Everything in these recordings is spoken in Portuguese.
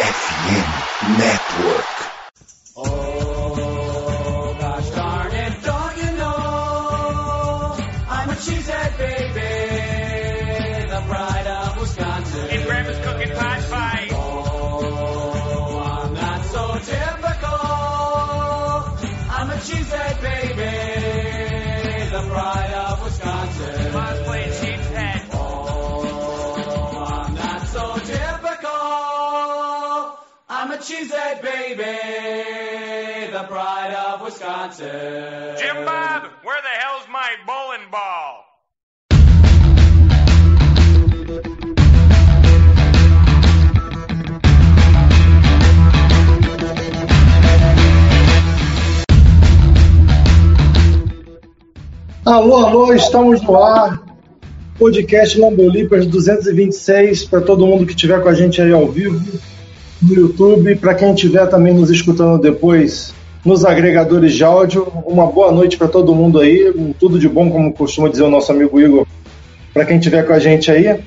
FM Network. I'm a cheesehead baby, the pride of Wisconsin. Jim Bob, where the hell's my bowling ball? Alô, alô, estamos no ar. Podcast Lambolipers 226 para todo mundo que estiver com a gente aí ao vivo no YouTube, para quem estiver também nos escutando depois nos agregadores de áudio. Uma boa noite para todo mundo aí, tudo de bom, como costuma dizer o nosso amigo Igor, para quem estiver com a gente aí.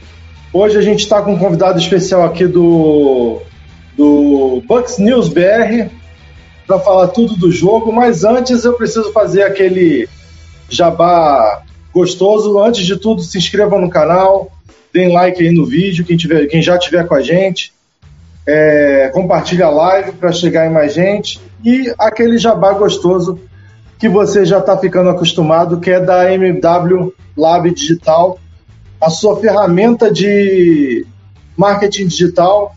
Hoje a gente está com um convidado especial aqui do, do Bucks News BR para falar tudo do jogo, mas antes eu preciso fazer aquele jabá gostoso. Antes de tudo, se inscrevam no canal, deem like aí no vídeo, quem, tiver, quem já estiver com a gente. É, compartilha a live para chegar em mais gente. E aquele jabá gostoso que você já está ficando acostumado, que é da MW Lab Digital, a sua ferramenta de marketing digital,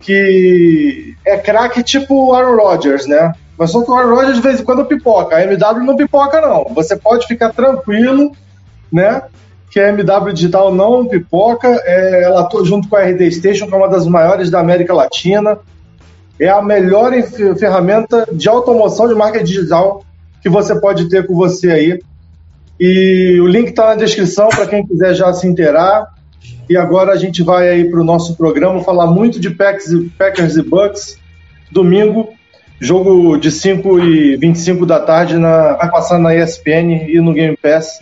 que é craque tipo Aaron Rodgers, né? Mas só que o Aaron Rodgers de vez em quando pipoca. A MW não pipoca, não. Você pode ficar tranquilo, né? Que a MW Digital não pipoca. É, ela atua junto com a RD Station, que é uma das maiores da América Latina. É a melhor ferramenta de automoção de marca digital que você pode ter com você aí. E o link está na descrição para quem quiser já se inteirar. E agora a gente vai aí para o nosso programa falar muito de e, Packers e Bucks. Domingo, jogo de 5 e 25 da tarde, na, vai passar na ESPN e no Game Pass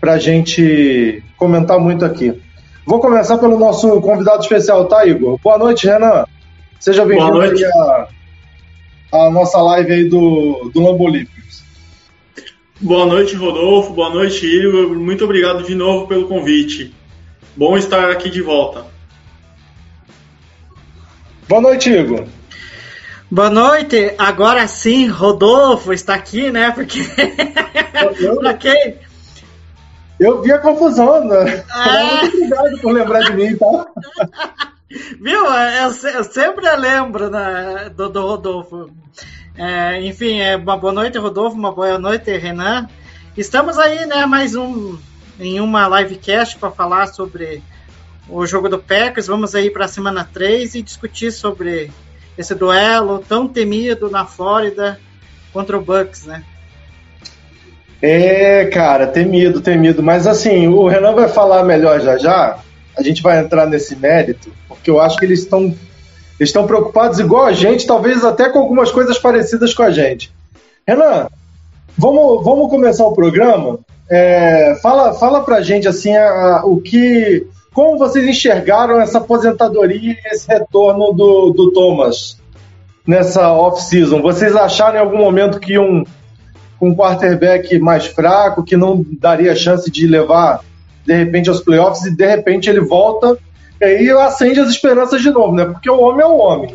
para a gente comentar muito aqui. Vou começar pelo nosso convidado especial, tá, Igor? Boa noite, Renan. Seja bem-vindo aí à, à nossa live aí do, do Lambolípicos. Boa noite, Rodolfo. Boa noite, Igor. Muito obrigado de novo pelo convite. Bom estar aqui de volta. Boa noite, Igor. Boa noite, agora sim, Rodolfo está aqui, né? Porque. pra quem? Eu vi a confusão, né? Ah. Muito obrigado por lembrar de mim, tá? Viu? Eu, eu sempre lembro né, do, do Rodolfo. É, enfim, é, uma boa noite, Rodolfo, uma boa noite, Renan. Estamos aí, né, mais um em uma livecast para falar sobre o jogo do Packers. Vamos aí para a semana 3 e discutir sobre esse duelo tão temido na Flórida contra o Bucks, né? É, cara, temido, temido. Mas assim, o Renan vai falar melhor já já. A gente vai entrar nesse mérito, porque eu acho que eles estão eles estão preocupados igual a gente, talvez até com algumas coisas parecidas com a gente. Renan, vamos, vamos começar o programa. É, fala, fala pra gente assim a- a- o que. Como vocês enxergaram essa aposentadoria e esse retorno do, do Thomas nessa off-season? Vocês acharam em algum momento que iam com um quarterback mais fraco, que não daria chance de levar de repente aos playoffs e de repente ele volta e aí acende as esperanças de novo, né? Porque o homem é o homem.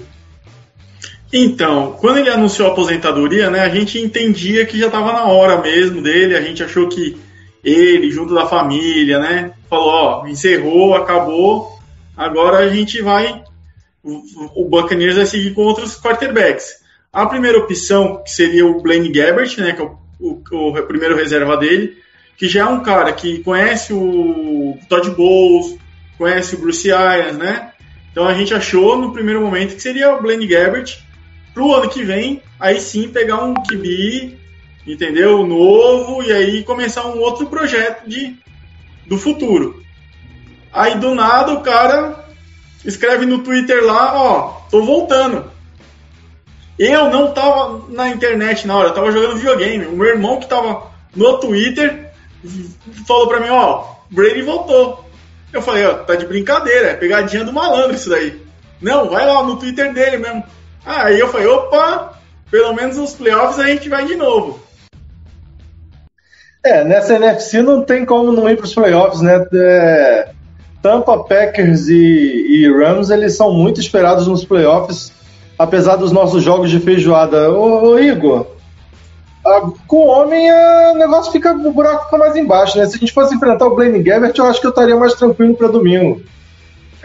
Então, quando ele anunciou a aposentadoria, né, a gente entendia que já estava na hora mesmo dele. A gente achou que ele, junto da família, né, falou: ó, encerrou, acabou. Agora a gente vai. O Buccaneers vai seguir com outros quarterbacks. A primeira opção, que seria o Blaine Gabbert, né, que é o, o- o primeiro reserva dele, que já é um cara que conhece o Todd Bowles, conhece o Bruce Arians, né? Então a gente achou no primeiro momento que seria o Blaine Gabbert pro ano que vem, aí sim pegar um QB, entendeu? Novo, e aí começar um outro projeto de, do futuro. Aí do nada o cara escreve no Twitter lá, ó, tô voltando. Eu não tava na internet na hora, eu tava jogando videogame. O meu irmão que tava no Twitter falou pra mim, ó, Brady voltou. Eu falei, ó, tá de brincadeira, é pegadinha do malandro isso daí. Não, vai lá no Twitter dele mesmo. Aí eu falei, opa, pelo menos nos playoffs a gente vai de novo. É, nessa NFC não tem como não ir para os playoffs, né? É, Tampa, Packers e, e, Rams, eles são muito esperados nos playoffs, apesar dos nossos jogos de feijoada. Ô, ô Igor, a, com o homem a, o negócio fica, o buraco fica mais embaixo, né? Se a gente fosse enfrentar o Blaine Gabbert, eu acho que eu estaria mais tranquilo para domingo.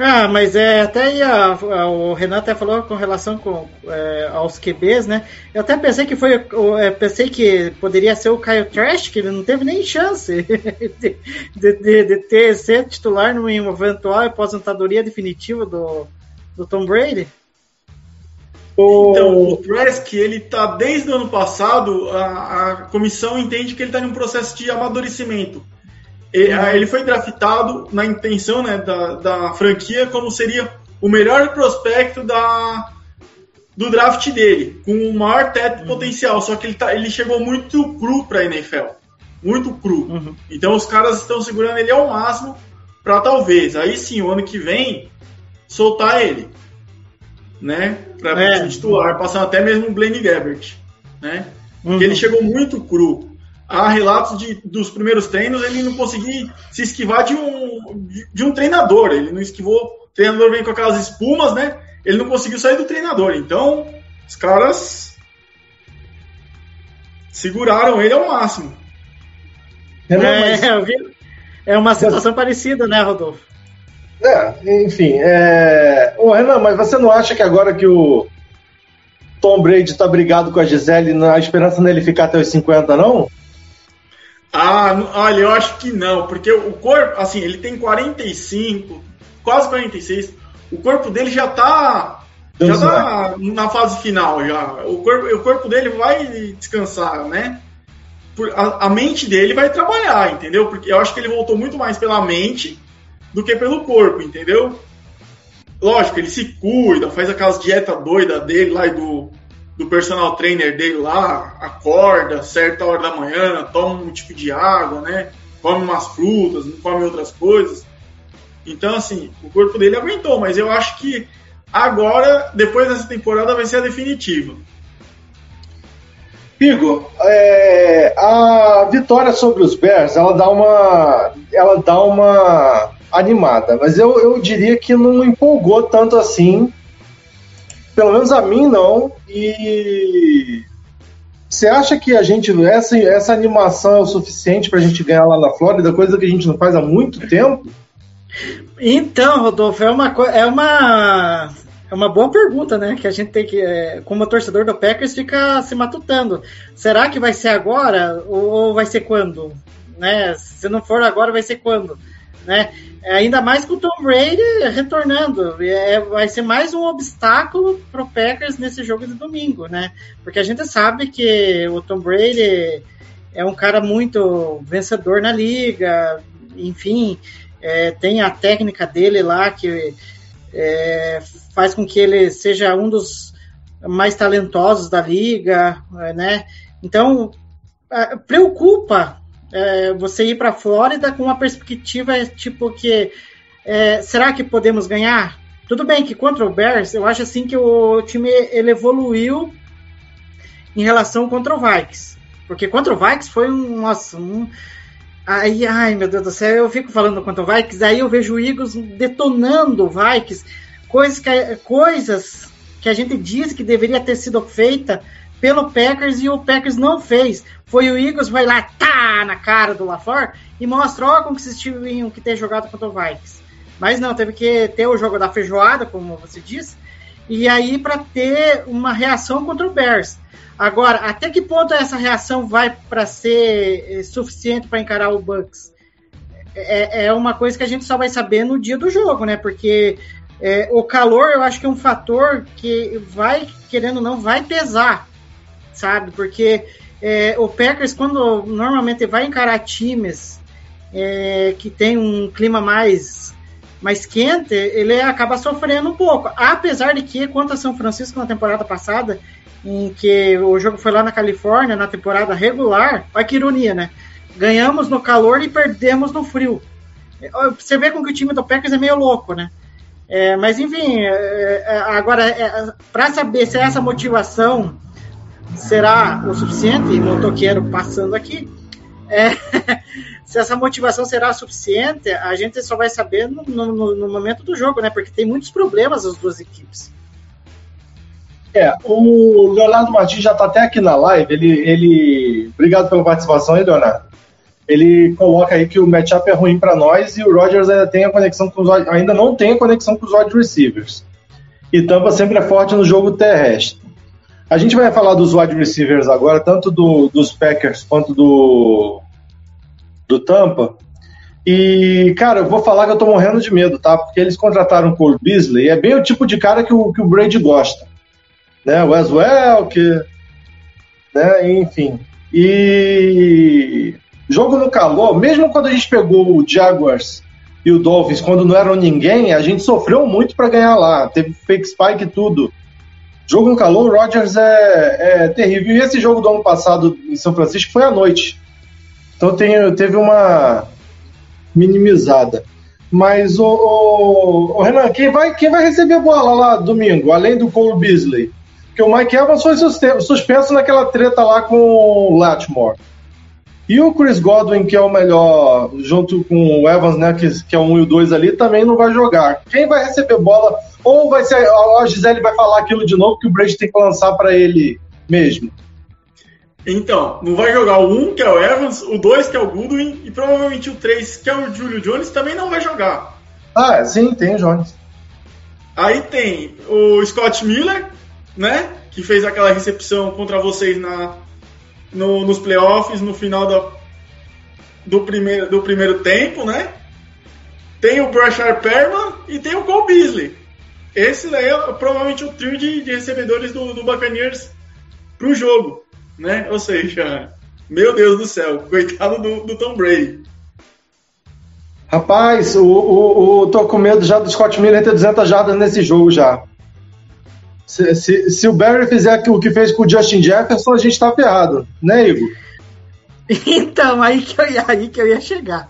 Ah, mas é até aí a, a, o Renan até falou com relação com, é, aos QBs, né? Eu até pensei que foi, é, pensei que poderia ser o Kyle Trash, que ele não teve nem chance de, de, de, de ter ser titular numa eventual aposentadoria definitiva do, do Tom Brady. Então, o Trask, ele tá desde o ano passado, a, a comissão entende que ele está em um processo de amadurecimento. Ele foi draftado na intenção né, da, da franquia como seria o melhor prospecto da, do draft dele, com o maior teto uhum. potencial. Só que ele, tá, ele chegou muito cru para a NFL. Muito cru. Uhum. Então os caras estão segurando ele ao máximo para talvez, aí sim, o ano que vem, soltar ele. Né? Para é. titular, passando até mesmo o Blaine Gabbert. Né? Uhum. Porque ele chegou muito cru há relatos de, dos primeiros treinos ele não conseguir se esquivar de um, de, de, um treinador. Ele não esquivou. O treinador vem com aquelas espumas, né? Ele não conseguiu sair do treinador. Então, os caras seguraram ele ao máximo. É, mas... é uma situação parecida, né, Rodolfo? É, enfim. É... Ô, Renan, mas você não acha que agora que o Tom Brady tá brigado com a Gisele, a esperança nele ficar até os 50, não? Ah, olha, eu acho que não, porque o corpo, assim, ele tem 45, quase 46. O corpo dele já tá já tá na fase final já. O corpo, o corpo dele vai descansar, né? A, a, mente dele vai trabalhar, entendeu? Porque eu acho que ele voltou muito mais pela mente do que pelo corpo, entendeu? Lógico, ele se cuida, faz aquelas dietas doidas dele lá e do, do personal trainer dele lá, acorda certa hora da manhã, toma um tipo de água, né? Come umas frutas, não come outras coisas. Então, assim, o corpo dele aguentou, mas eu acho que agora, depois dessa temporada, vai ser a definitiva. Igor, é, a vitória sobre os Bears, ela dá uma, ela dá uma animada, mas eu, eu diria que não empolgou tanto assim pelo menos a mim não. E você acha que a gente essa, essa animação é o suficiente para a gente ganhar lá na Flórida, coisa que a gente não faz há muito tempo? Então, Rodolfo, é uma é uma é uma boa pergunta, né? Que a gente tem que, é, como torcedor do Packers, fica se matutando. Será que vai ser agora ou vai ser quando? Né? Se não for agora, vai ser quando? Né? É, ainda mais com o Tom Brady retornando. É, vai ser mais um obstáculo para o Packers nesse jogo de domingo, né? Porque a gente sabe que o Tom Brady é um cara muito vencedor na liga, enfim, é, tem a técnica dele lá que é, faz com que ele seja um dos mais talentosos da liga, né? Então, preocupa é, você ir para a Flórida com uma perspectiva tipo que é, será que podemos ganhar? Tudo bem que contra o Bears, eu acho assim que o time ele evoluiu em relação contra o Vikings. Porque contra o Vikings foi um, nossa, um Aí, ai meu Deus do céu, eu fico falando contra o Vikings, aí eu vejo o Eagles detonando o Vikings, coisas que, coisas que a gente diz que deveria ter sido feita pelo Packers e o Packers não fez. Foi o Eagles, vai lá, tá na cara do LaFleur e mostra, ó, como que vocês tinham que ter jogado contra o Vikings. Mas não, teve que ter o jogo da feijoada, como você disse, e aí para ter uma reação contra o Bears. Agora, até que ponto essa reação vai para ser eh, suficiente para encarar o Bucks? É, é, uma coisa que a gente só vai saber no dia do jogo, né? Porque é, o calor eu acho que é um fator que vai, querendo ou não, vai pesar sabe? Porque é, o Packers, quando normalmente vai encarar times é, que tem um clima mais, mais quente, ele acaba sofrendo um pouco. Apesar de que, quanto a São Francisco na temporada passada, em que o jogo foi lá na Califórnia, na temporada regular, olha que ironia, né? Ganhamos no calor e perdemos no frio. Você vê como que o time do Packers é meio louco, né? É, mas enfim, é, é, agora, é, para saber se essa motivação será o suficiente, e motoqueiro passando aqui, é, se essa motivação será suficiente, a gente só vai saber no, no, no, momento do jogo, né? Porque tem muitos problemas as duas equipes. É, o Leonardo Martins já está até aqui na live. Ele, ele, obrigado pela participação aí, Leonardo. Ele coloca aí que o matchup é ruim para nós e o Rogers ainda tem a conexão com os ainda não tem a conexão com os wide receivers. E Tampa sempre é forte no jogo terrestre. A gente vai falar dos wide receivers agora, tanto do, dos Packers quanto do, do Tampa. E, cara, eu vou falar que eu tô morrendo de medo, tá? Porque eles contrataram o Cole Beasley, é bem o tipo de cara que o, que o Brady gosta. Né? Wes que. Né? Enfim. E. Jogo no calor, mesmo quando a gente pegou o Jaguars e o Dolphins, quando não eram ninguém, a gente sofreu muito para ganhar lá. Teve fake spike e tudo. Jogo no calor, o Rodgers é, é, terrível. E esse jogo do ano passado em São Francisco foi à noite. Então tem, teve uma minimizada. Mas o, o, o, Renan, quem vai, quem vai receber a bola lá domingo, além do Cole Beasley? Porque o Mike Evans foi suspenso naquela treta lá com o Latmore. E o Chris Godwin, que é o melhor, junto com o Evans, né, que, que é o 1 e o 2 ali, também não vai jogar. Quem vai receber bola ou vai ser a Gisele vai falar aquilo de novo que o Brady tem que lançar para ele mesmo? Então, não vai jogar o 1, que é o Evans, o 2, que é o Goodwin, e provavelmente o 3, que é o Julio Jones, também não vai jogar. Ah, sim, tem o Jones. Aí tem o Scott Miller, né? Que fez aquela recepção contra vocês na, no, nos playoffs no final da, do, primeiro, do primeiro tempo, né? Tem o Brashard Perman e tem o Cole Beasley. Esse daí é provavelmente o trio de, de recebedores do, do Buccaneers pro jogo, né? Ou seja, meu Deus do céu, coitado do, do Tom Brady. Rapaz, o, o, o, tô com medo já do Scott Miller ter 200 jardas nesse jogo já. Se, se, se, o Barry fizer o que fez com o Justin Jefferson, a gente tá ferrado, né, Igor? Então, aí que eu ia, aí que eu ia chegar.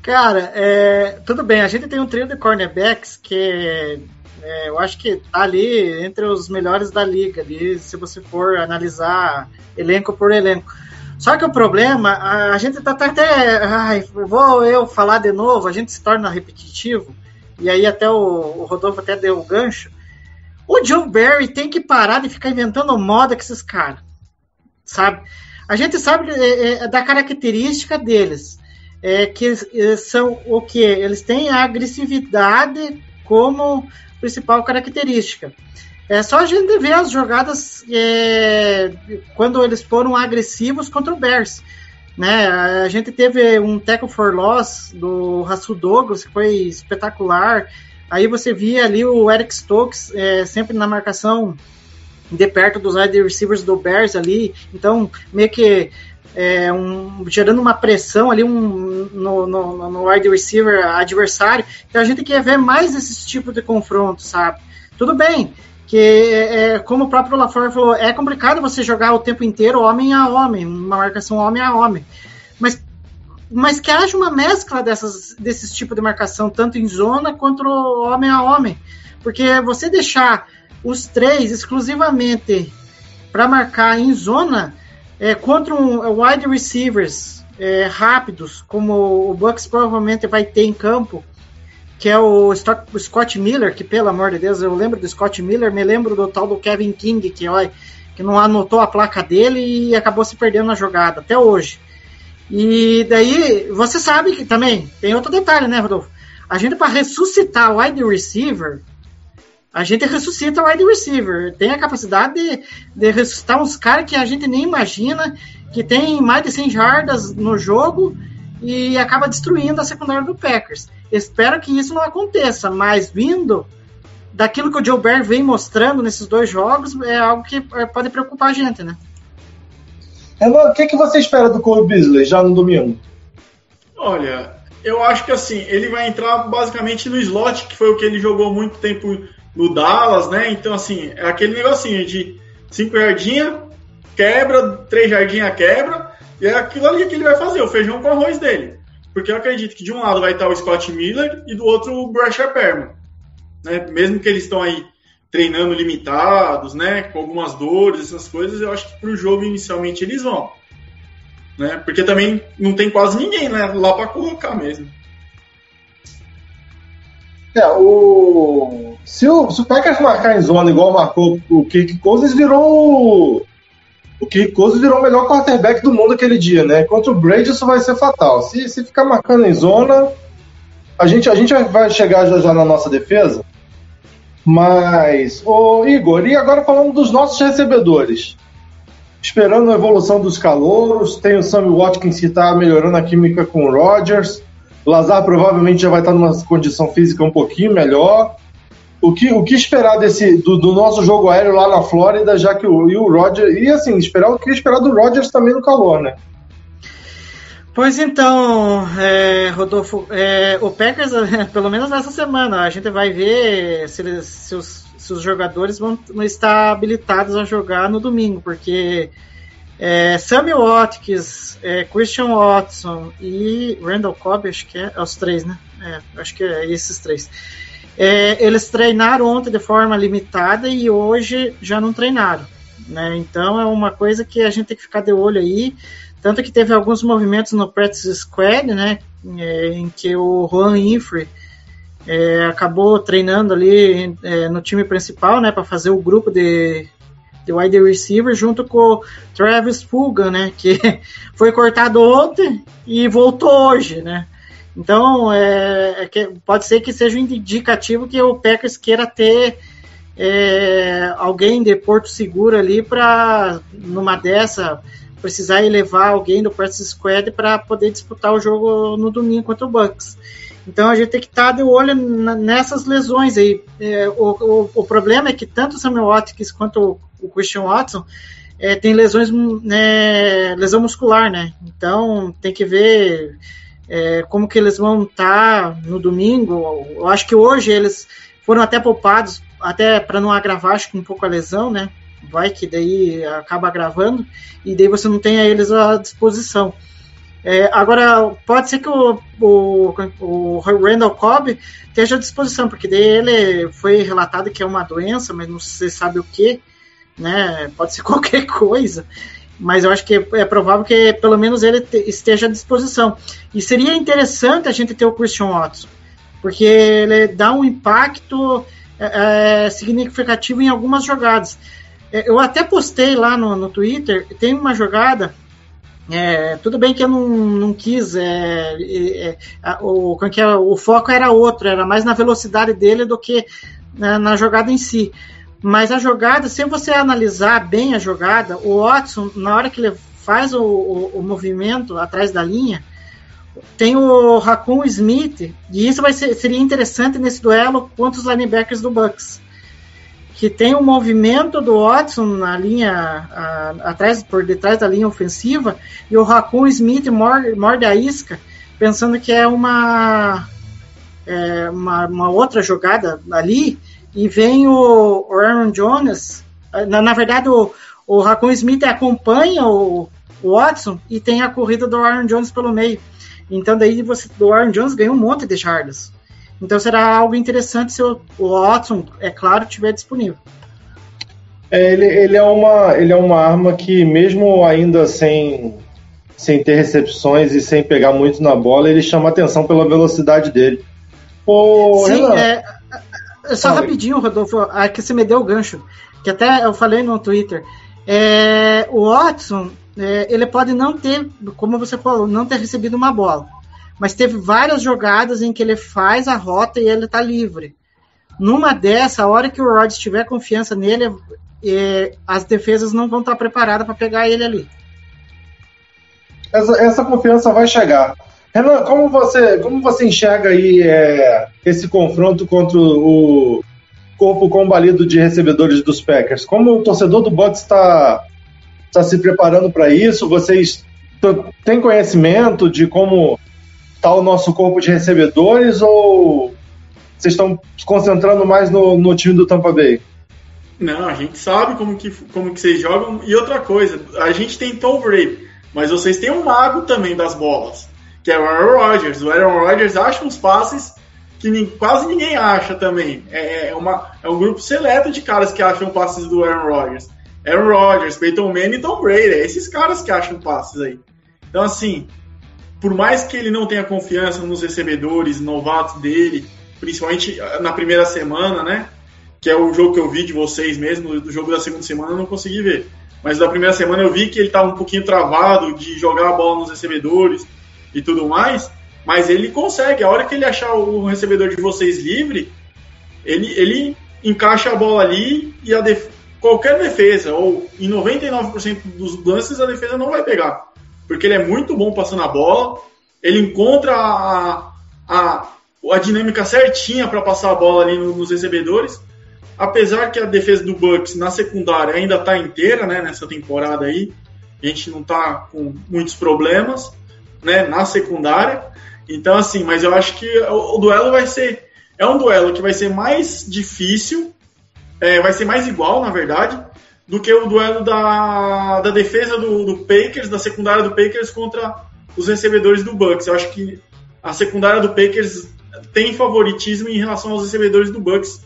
Cara, é, tudo bem, a gente tem um trio de cornerbacks que é, eu acho que tá ali entre os melhores da liga, ali, se você for analisar elenco por elenco. Só que o problema, a, a gente tá, tá até. Ai, vou eu falar de novo, a gente se torna repetitivo, e aí até o, o Rodolfo até deu o gancho. O Joe Barry tem que parar de ficar inventando moda com esses caras, sabe? A gente sabe é, é, da característica deles, é, que é, são o que? Eles têm a agressividade como principal característica. É só a gente ver as jogadas é, quando eles foram agressivos contra o Bears. Né? A gente teve um tackle for loss do Rasul Douglas, que foi espetacular. Aí você via ali o Eric Stokes é, sempre na marcação de perto dos wide receivers do Bears ali. Então, meio que é, um, gerando uma pressão ali um, no, no, no wide receiver adversário. Então a gente quer ver mais esse tipo de confronto, sabe? Tudo bem, que é, como o próprio LaFleur falou, é complicado você jogar o tempo inteiro homem a homem, uma marcação homem a homem. Mas, mas que haja uma mescla dessas, desses tipos de marcação, tanto em zona quanto homem a homem. Porque você deixar os três exclusivamente para marcar em zona é, contra um é, wide receivers é, rápidos, como o Bucks provavelmente vai ter em campo, que é o Scott Miller, que pelo amor de Deus, eu lembro do Scott Miller, me lembro do tal do Kevin King, que, ó, que não anotou a placa dele e acabou se perdendo na jogada, até hoje. E daí, você sabe que também, tem outro detalhe, né, Rodolfo? A gente, para ressuscitar o wide receiver, a gente ressuscita o wide receiver. Tem a capacidade de, de ressuscitar uns caras que a gente nem imagina, que tem mais de 100 jardas no jogo e acaba destruindo a secundária do Packers. Espero que isso não aconteça, mas vindo daquilo que o Joe Bear vem mostrando nesses dois jogos, é algo que é, pode preocupar a gente, né? O que, que você espera do Cole Beasley já no domingo? Olha, eu acho que assim, ele vai entrar basicamente no slot, que foi o que ele jogou muito tempo no Dallas, né? Então, assim, é aquele negocinho de 5 jardinha, quebra, 3 jardinha, quebra, e é aquilo ali que ele vai fazer, o feijão com arroz dele. Porque eu acredito que de um lado vai estar o Scott Miller e do outro o Brasher Perman. né? Mesmo que eles estão aí treinando limitados, né? Com algumas dores, essas coisas, eu acho que para o jogo inicialmente eles vão. Né? Porque também não tem quase ninguém né, lá para colocar mesmo. É, o... Se, o, se o Packers marcar em zona igual marcou o Kirk Cousins, virou o Kirk Cousins virou o melhor quarterback do mundo aquele dia, né? Contra o Brady isso vai ser fatal. Se, se ficar marcando em zona, a gente, a gente vai chegar já, já na nossa defesa. Mas, ô Igor, e agora falando dos nossos recebedores? Esperando a evolução dos calouros, tem o Sammy Watkins que está melhorando a química com o Rodgers. Lazar provavelmente já vai estar numa condição física um pouquinho melhor. O que, o que esperar desse do, do nosso jogo aéreo lá na Flórida, já que o, e o Roger. E assim, esperar o que esperar do Rodgers também no calor, né? Pois então, é, Rodolfo, é, o Packers, pelo menos nessa semana, a gente vai ver se, eles, se, os, se os, jogadores vão estar habilitados a jogar no domingo, porque é, Sammy Watkins, é, Christian Watson e Randall Cobb, acho que é, é os três, né? É, acho que é esses três. Eles treinaram ontem de forma limitada e hoje já não treinaram. Né? Então é uma coisa que a gente tem que ficar de olho aí. Tanto que teve alguns movimentos no practice squad, né? É, em que o Juan Infre é, acabou treinando ali é, no time principal, né? Para fazer o grupo de, de wide receiver junto com o Travis Fulgham, né? Que foi cortado ontem e voltou hoje, né? Então, é, é que pode ser que seja um indicativo que o Packers queira ter é, alguém de Porto Seguro ali para, numa dessa, precisar levar alguém do practice squad para poder disputar o jogo no domingo contra o Bucks. Então a gente tem que estar tá de olho nessas lesões aí. É, o, o, o, problema é que tanto o Samuel Watkins quanto o, o Christian Watson é, tem lesões, né, lesão muscular, né? Então tem que ver é, como que eles vão estar tá no domingo. Eu acho que hoje eles foram até poupados, até para não agravar, acho que um pouco a lesão, né? Vai que daí acaba agravando, e daí você não tenha eles à disposição. É, agora, pode ser que o, o, o Randall Cobb esteja à disposição, porque daí ele foi relatado que é uma doença, mas não se sabe o que, né? Pode ser qualquer coisa mas eu acho que é provável que pelo menos ele esteja à disposição. E seria interessante a gente ter o Christian Watson, porque ele dá um impacto é, é significativo em algumas jogadas. É, eu até postei lá no, no Twitter, tem uma jogada. É, tudo bem que eu não, não quis. É, é, o, que é, o foco era outro, era mais na velocidade dele do que na, na jogada em si. Mas a jogada, se você analisar bem a jogada, o Watson, na hora que ele faz o, o, o movimento atrás da linha, tem o Raccoon Smith, e isso vai ser, seria interessante nesse duelo contra os linebackers do Bucks. Que tem o movimento do Watson na linha a, atrás, por detrás da linha ofensiva, e o Raccoon Smith morde, a isca, pensando que é uma, é, uma, uma outra jogada ali, e vem o, Aaron Jones. Na, na verdade, o, o Raccoon Smith acompanha o, o, Watson e tem a corrida do Aaron Jones pelo meio. Então daí você, o Aaron Jones ganha um monte de jardas. Então será algo interessante se o, o Watson, é claro, estiver disponível. É, ele, ele, é uma, ele é uma arma que, mesmo ainda sem, sem ter recepções e sem pegar muito na bola, ele chama atenção pela velocidade dele. Sim, Renan, é, só rapidinho, Rodolfo, a que você me deu o gancho, que até eu falei no Twitter. É, o Watson, é, ele pode não ter, como você falou, não ter recebido uma bola. Mas teve várias jogadas em que ele faz a rota e ele está livre. Numa dessa, a hora que o Rod tiver confiança nele, é, as defesas não vão estar preparadas para pegar ele ali. Essa, essa confiança vai chegar. Renan, como você, como você enxerga aí é, esse confronto contra o corpo combalido de recebedores dos Packers? Como o torcedor do Bucks está tá se preparando para isso? Vocês têm conhecimento de como está o nosso corpo de recebedores ou vocês estão se concentrando mais no, no time do Tampa Bay? Não, a gente sabe como que, como que vocês jogam. E outra coisa, a gente tem Tom Brady, mas vocês têm um mago também das bolas que é o Aaron Rodgers. O Aaron Rodgers acha uns passes que quase ninguém acha também. É, é uma, é um grupo seleto de caras que acham passes do Aaron Rodgers. Aaron Rodgers, Peyton Manning e Tom Brady. É esses caras que acham passes aí. Então, assim, por mais que ele não tenha confiança nos recebedores novatos dele, principalmente ah, na primeira semana, né? Que é o jogo que eu vi de vocês mesmo, do jogo da segunda semana eu não consegui ver. Mas da primeira semana eu vi que ele estava um pouquinho travado de jogar a bola nos recebedores e tudo mais. Mas ele consegue, a hora que ele achar o recebedor de vocês livre, ele, ele encaixa a bola ali e a def- qualquer defesa, ou em 99% dos lances, a defesa não vai pegar. Porque ele é muito bom passando a bola, ele encontra a, a, a dinâmica certinha para passar a bola ali no- nos recebedores. Apesar que a defesa do Bucks na secundária ainda está inteira, né, nessa temporada aí, a gente não está com muitos problemas, né, na secundária. Então, assim, mas eu acho que o, o duelo vai ser. É um duelo que vai ser mais difícil, é, vai ser mais igual, na verdade, do que o duelo da, da defesa do, do Packers, da secundária do Packers contra os recebedores do Bucks. Eu acho que a secundária do Packers tem favoritismo em relação aos recebedores do Bucks,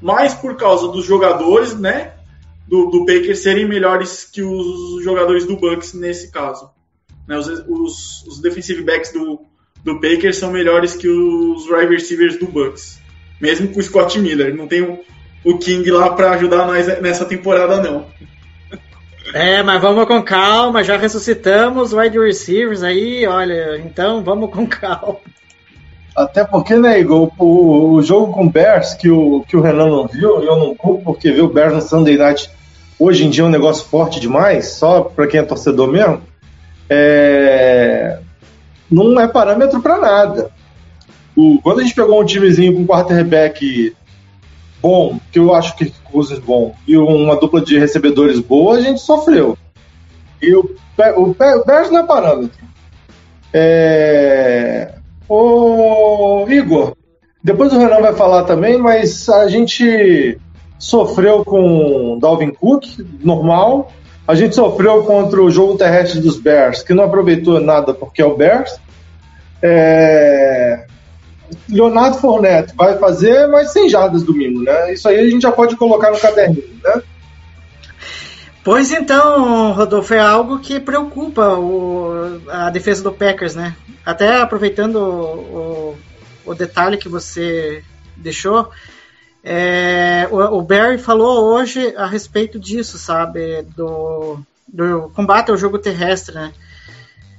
mais por causa dos jogadores, né? Do, do Packers serem melhores que os jogadores do Bucks nesse caso. Né, os, os, os defensive backs do, do Packers são melhores que os wide receivers do Bucks. Mesmo com o Scott Miller. Não tem o, o King lá para ajudar nós nessa temporada, não. É, mas vamos com calma, já ressuscitamos wide receivers aí, olha, então vamos com calma. Até porque, né, Igor, o, o jogo com o Bears, que o, que o Renan não viu, e eu não culpo, porque ver o Bears no Sunday Night hoje em dia é um negócio forte demais, só para quem é torcedor mesmo, é, não é parâmetro para nada. O, quando a gente pegou um timezinho com quarterback bom, que eu acho que Cousins bom, e uma dupla de recebedores boa, a gente sofreu. E o, o, o Bears não é parâmetro. É... Ô, Igor, depois o Renan vai falar também, mas a gente sofreu com Dalvin Cook, normal. A gente sofreu contra o jogo terrestre dos Bears, que não aproveitou nada porque é o Bears. É... Leonardo Fournette vai fazer, mas sem jardas domingo, né? Isso aí a gente já pode colocar no caderninho, né? Pois então, Rodolfo, é algo que preocupa o- a defesa do Packers, né? Até aproveitando o, o- o detalhe que você deixou, é, o, o Barry falou hoje a respeito disso, sabe? Do, do combate ao jogo terrestre, né?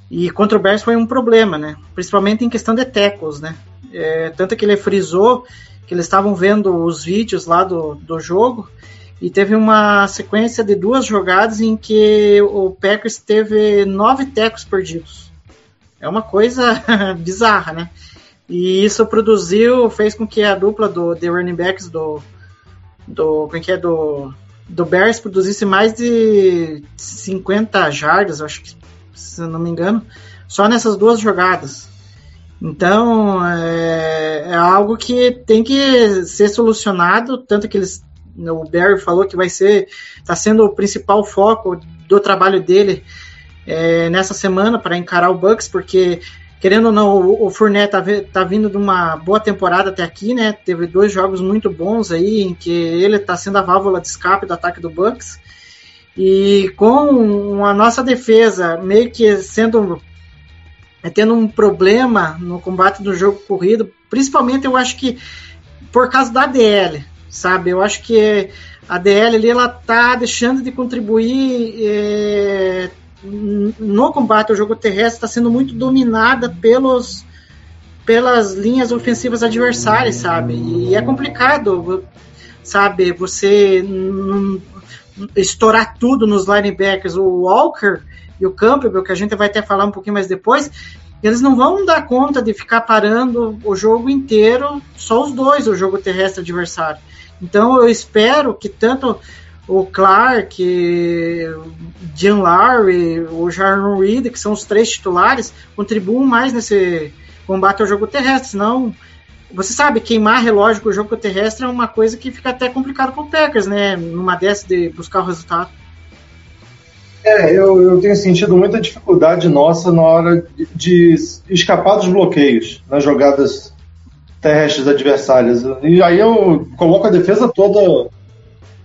E contra o Bears foi um problema, né? Principalmente em questão de tackles, né? É, tanto que ele frisou que eles estavam vendo os vídeos lá do, do jogo e teve uma sequência de duas jogadas em que o Packers teve nove tecos perdidos. É uma coisa bizarra, né? E isso produziu, fez com que a dupla do de running backs do do como é que é do do Bears produzisse mais de 50 jardas, acho que se não me engano, só nessas duas jogadas. Então é, é algo que tem que ser solucionado, tanto que eles o Barry falou que vai ser está sendo o principal foco do trabalho dele é, nessa semana para encarar o Bucks, porque querendo ou não, o, o Fournette tá, tá vindo de uma boa temporada até aqui, né? Teve dois jogos muito bons aí em que ele está sendo a válvula de escape do ataque do Bucks. E com a nossa defesa meio que sendo é, tendo um problema no combate do jogo corrido, principalmente eu acho que por causa da DL, sabe? Eu acho que a DL ali ela tá deixando de contribuir é, no combate ao jogo terrestre, está sendo muito dominada pelos pelas linhas ofensivas adversárias, sabe? E é complicado, sabe? Você estourar tudo nos linebackers, o Walker e o Campbell, que a gente vai até falar um pouquinho mais depois, eles não vão dar conta de ficar parando o jogo inteiro, só os dois, o jogo terrestre adversário. Então eu espero que tanto o Clark, Jean Larry, o Jaron Reed, que são os três titulares, contribuam mais nesse combate ao jogo terrestre, senão você sabe, queimar relógio com o jogo terrestre é uma coisa que fica até complicado com o Packers, né? Numa dessa de buscar o resultado. É, eu, eu tenho sentido muita dificuldade nossa na hora de, de escapar dos bloqueios nas jogadas terrestres adversárias. E aí eu coloco a defesa toda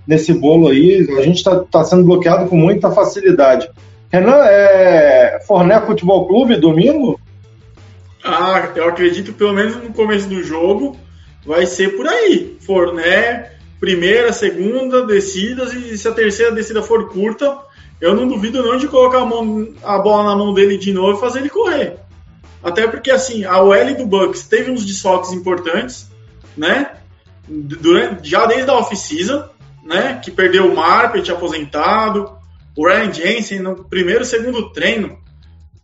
nesse bolo aí. A gente está tá sendo bloqueado com muita facilidade. Renan, é Forné Futebol Clube, domingo? Ah, eu acredito pelo menos no começo do jogo vai ser por aí. Forné, primeira, segunda, descidas, e se a terceira descida for curta, eu não duvido não de colocar a, mão, a bola na mão dele de novo e fazer ele correr. Até porque, assim, a OL do Bucks teve uns desfalques importantes, né? Durante, já desde a off-season, né? Que perdeu o Marpet aposentado, o Ryan Jensen no primeiro segundo treino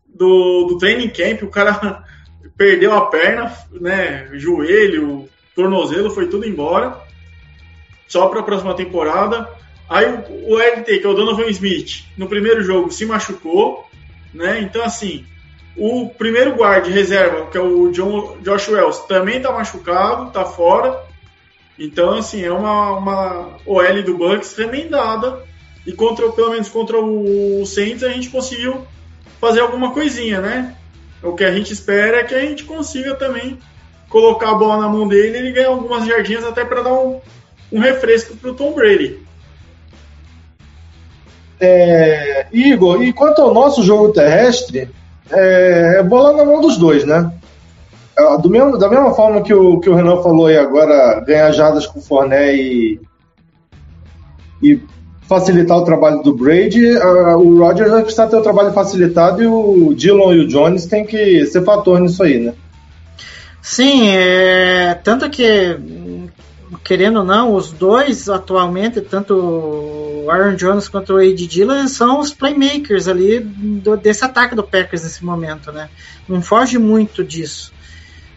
do, do training camp, o cara perdeu a perna, né? Joelho, tornozelo, foi tudo embora. Só para a próxima temporada. Aí o, o LT, que é o Donovan Smith, no primeiro jogo se machucou, né? Então, assim, o primeiro guard reserva, que é o John, Josh Wells, também tá machucado, tá fora. Então, assim, é uma, uma OL do Bucks remendada. E contra, pelo menos contra o Saints a gente conseguiu fazer alguma coisinha, né? O que a gente espera é que a gente consiga também colocar a bola na mão dele e ele ganhar algumas jardinhas até para dar um, um refresco para o Tom Brady. É, Igor, e quanto ao nosso jogo terrestre, é, é bola na mão dos dois, né? É, do mesmo, da mesma forma que o, que o Renan falou aí agora, ganhar jardas com o Forné e, e facilitar o trabalho do Brady, o Rodgers vai precisar ter o trabalho facilitado e o Dillon e o Jones tem que ser fator nisso aí, né? Sim, é, tanto que, querendo ou não, os dois atualmente, tanto o Aaron Jones quanto o A.D. Dillon, são os playmakers ali do, desse ataque do Packers nesse momento, né? Não foge muito disso,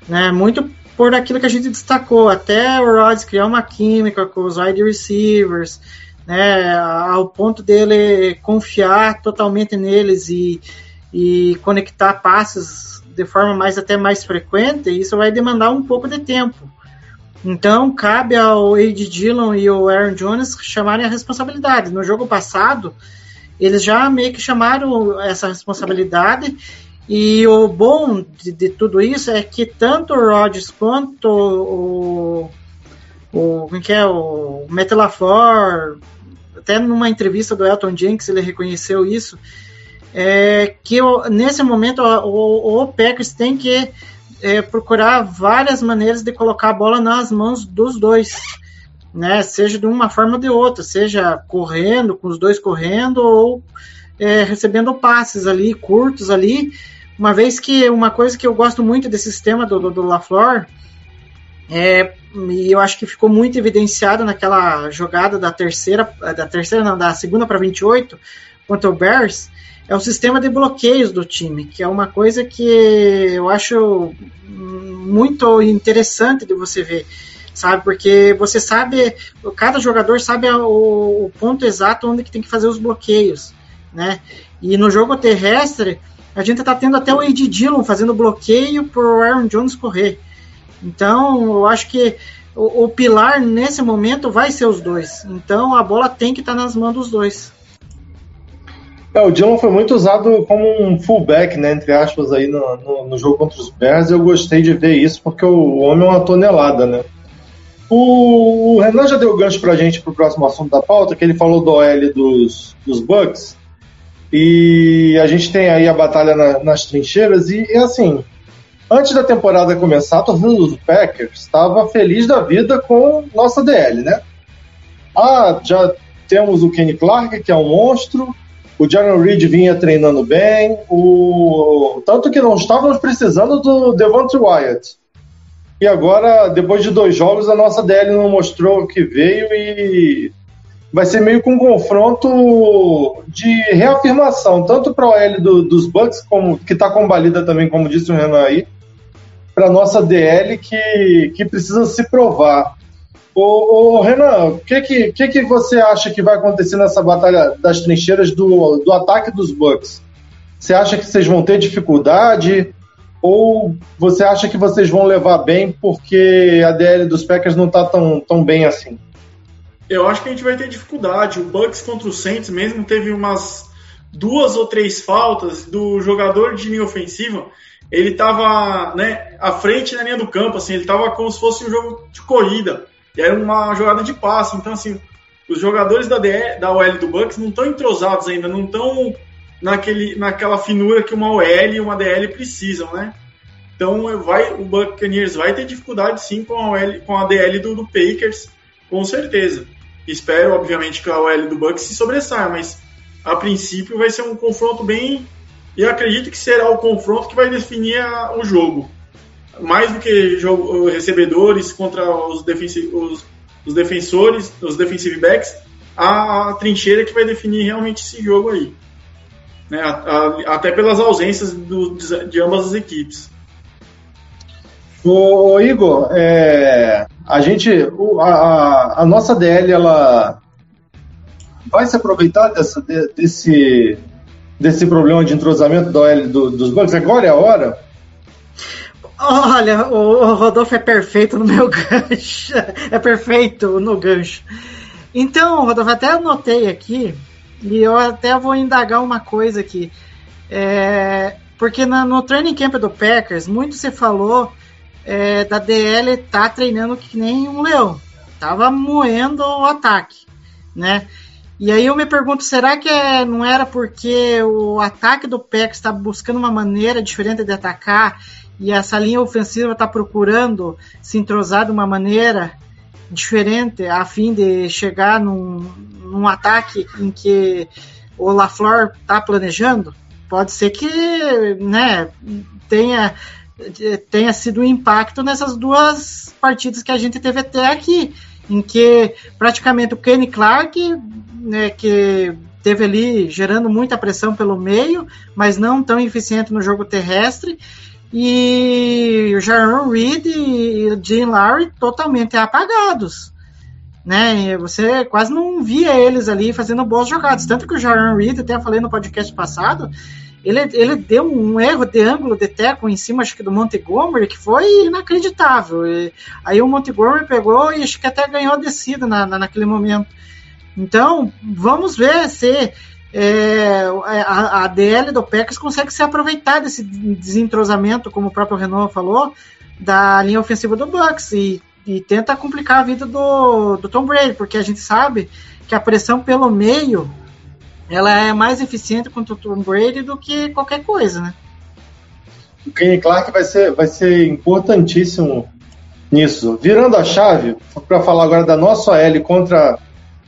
né? Muito por aquilo que a gente destacou, até o Rodgers criar uma química com os wide receivers, né? Ao ponto dele confiar totalmente neles e, e conectar passes de forma mais até mais frequente, isso vai demandar um pouco de tempo. Então, cabe ao Ed Dillon e o Aaron Jones chamarem a responsabilidade. No jogo passado, eles já meio que chamaram essa responsabilidade. E o bom de, de tudo isso é que tanto o Rodgers quanto o, o, como é que é, o Metalafor, até numa entrevista do Elton Jenks ele reconheceu isso, é que nesse momento o, o Packers tem que é, procurar várias maneiras de colocar a bola nas mãos dos dois, né? Seja de uma forma ou de outra, seja correndo, com os dois correndo, ou é, recebendo passes ali, curtos ali. Uma vez que uma coisa que eu gosto muito desse sistema do, do, do LaFleur, é, e eu acho que ficou muito evidenciado naquela jogada da terceira, da terceira não, da segunda para 28 contra o Bears, é o sistema de bloqueios do time, que é uma coisa que eu acho muito interessante de você ver, sabe? Porque você sabe, cada jogador sabe o, o ponto exato onde que tem que fazer os bloqueios, né? E no jogo terrestre, a gente tá tendo até o Ed Dillon fazendo bloqueio pro Aaron Jones correr. Então, eu acho que o, o pilar nesse momento vai ser os dois. Então, a bola tem que estar tá nas mãos dos dois. É, o Dillon foi muito usado como um fullback, né, entre aspas, aí no, no, no jogo contra os Bears. Eu gostei de ver isso porque o homem é uma tonelada, né? O, o Renan já deu gancho pra gente pro próximo assunto da pauta, que ele falou do OL dos, dos Bucks. E a gente tem aí a batalha na, nas trincheiras. E, e, assim, antes da temporada começar, a torcida dos Packers estava feliz da vida com nossa DL, né? Ah, já temos o Kenny Clark, que é um monstro. O Jaron Reed vinha treinando bem, o... tanto que não estávamos precisando do Devontae Wyatt. E agora, depois de dois jogos, a nossa DL não mostrou que veio e vai ser meio com um confronto de reafirmação, tanto para o L do, dos Bucks, como, que está combalida também, como disse o Renan aí, para nossa DL que, que precisa se provar. Ô, ô, Renan, o que que, que que você acha que vai acontecer nessa batalha das trincheiras do, do ataque dos Bucks? Você acha que vocês vão ter dificuldade? Ou você acha que vocês vão levar bem porque a DL dos Packers não está tão, tão bem assim? Eu acho que a gente vai ter dificuldade. O Bucks contra o Saints mesmo teve umas duas ou três faltas do jogador de linha ofensiva ele estava né, à frente na linha do campo, assim, ele estava como se fosse um jogo de corrida. E era uma jogada de passe. Então, assim, os jogadores da, DE, da OL do Bucks não estão entrosados ainda, não estão naquele, naquela finura que uma OL e uma DL precisam, né? Então vai, o Buccaneers vai ter dificuldade sim com a, OL, com a DL do, do Packers, com certeza. Espero, obviamente, que a OL do Bucks se sobressaia, mas a princípio vai ser um confronto bem. E acredito que será o confronto que vai definir a, o jogo. Mais do que jogo, recebedores contra os, os, os defensores, os defensive backs, a, a, trincheira que vai definir realmente esse jogo aí. Né? A, até pelas ausências do, de ambas as equipes. O, Igor, é, a gente, a, a, nossa DL, ela vai se aproveitar dessa, desse, desse problema de entrosamento da OL do, dos bancos? Agora é a hora? Olha, o Rodolfo é perfeito no meu gancho. É perfeito no gancho. Então, Rodolfo, até anotei aqui, e eu até vou indagar uma coisa aqui. É, porque na, no training camp do Packers, muito se falou é, da DL tá treinando que nem um leão. Tava moendo o ataque, né? E aí eu me pergunto, será que é, não era porque o ataque do Packers está buscando uma maneira diferente de atacar e essa linha ofensiva está procurando se entrosar de uma maneira diferente a fim de chegar num, num ataque em que o LaFleur está planejando? Pode ser que né, tenha tenha sido um impacto nessas duas partidas que a gente teve até aqui, em que praticamente o Kenny Clark, né, que teve ali gerando muita pressão pelo meio, mas não tão eficiente no jogo terrestre, e o Jaron Reed e o Jim Lowry totalmente apagados. Né? Você quase não via eles ali fazendo boas jogadas. Tanto que o Jaron Reed, até falei no podcast passado, ele, ele deu um erro de ângulo de teco em cima, acho que do Montgomery, que foi inacreditável. E, aí o Montgomery pegou e acho que até ganhou a descida na, na naquele momento. Então, vamos ver se é, a, a, DL do Packers consegue se aproveitar desse desentrosamento, como o próprio Renault falou, da linha ofensiva do Bucks e, e tenta complicar a vida do, do Tom Brady, porque a gente sabe que a pressão pelo meio ela é mais eficiente contra o Tom Brady do que qualquer coisa, né? O Kenny Clark vai ser, vai ser importantíssimo nisso. Virando a chave, para falar agora da nossa L contra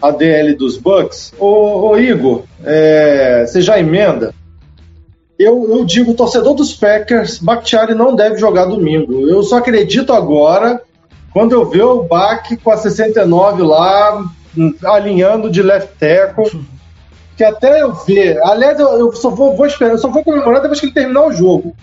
a DL dos Bucks, ô, ô Igor, é, você já emenda? Eu, eu digo, torcedor dos Packers, Bakhtiari não deve jogar domingo. Eu só acredito agora quando eu ver o Bach com a 69 lá, alinhando de left tackle que até eu ver. Aliás, eu, eu só vou, vou, esperar, eu só vou comemorar depois que ele terminar o jogo.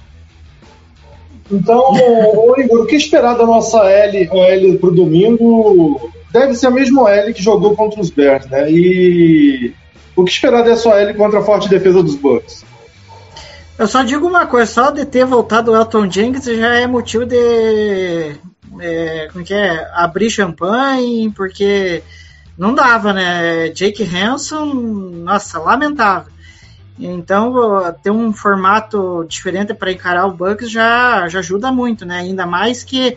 Então, ô, Igor, o que esperar da nossa L, L pro domingo? Deve ser a mesma L que jogou contra os Bears, né? E o que esperar dessa L contra a forte defesa dos Bucks? Eu só digo uma coisa, só de ter voltado o Elton Jenkins já é motivo de é, como que é? abrir champanhe, porque não dava, né? Jake Hanson, nossa, lamentável. Então, ter um formato diferente para encarar o Bucks já, já ajuda muito, né? Ainda mais que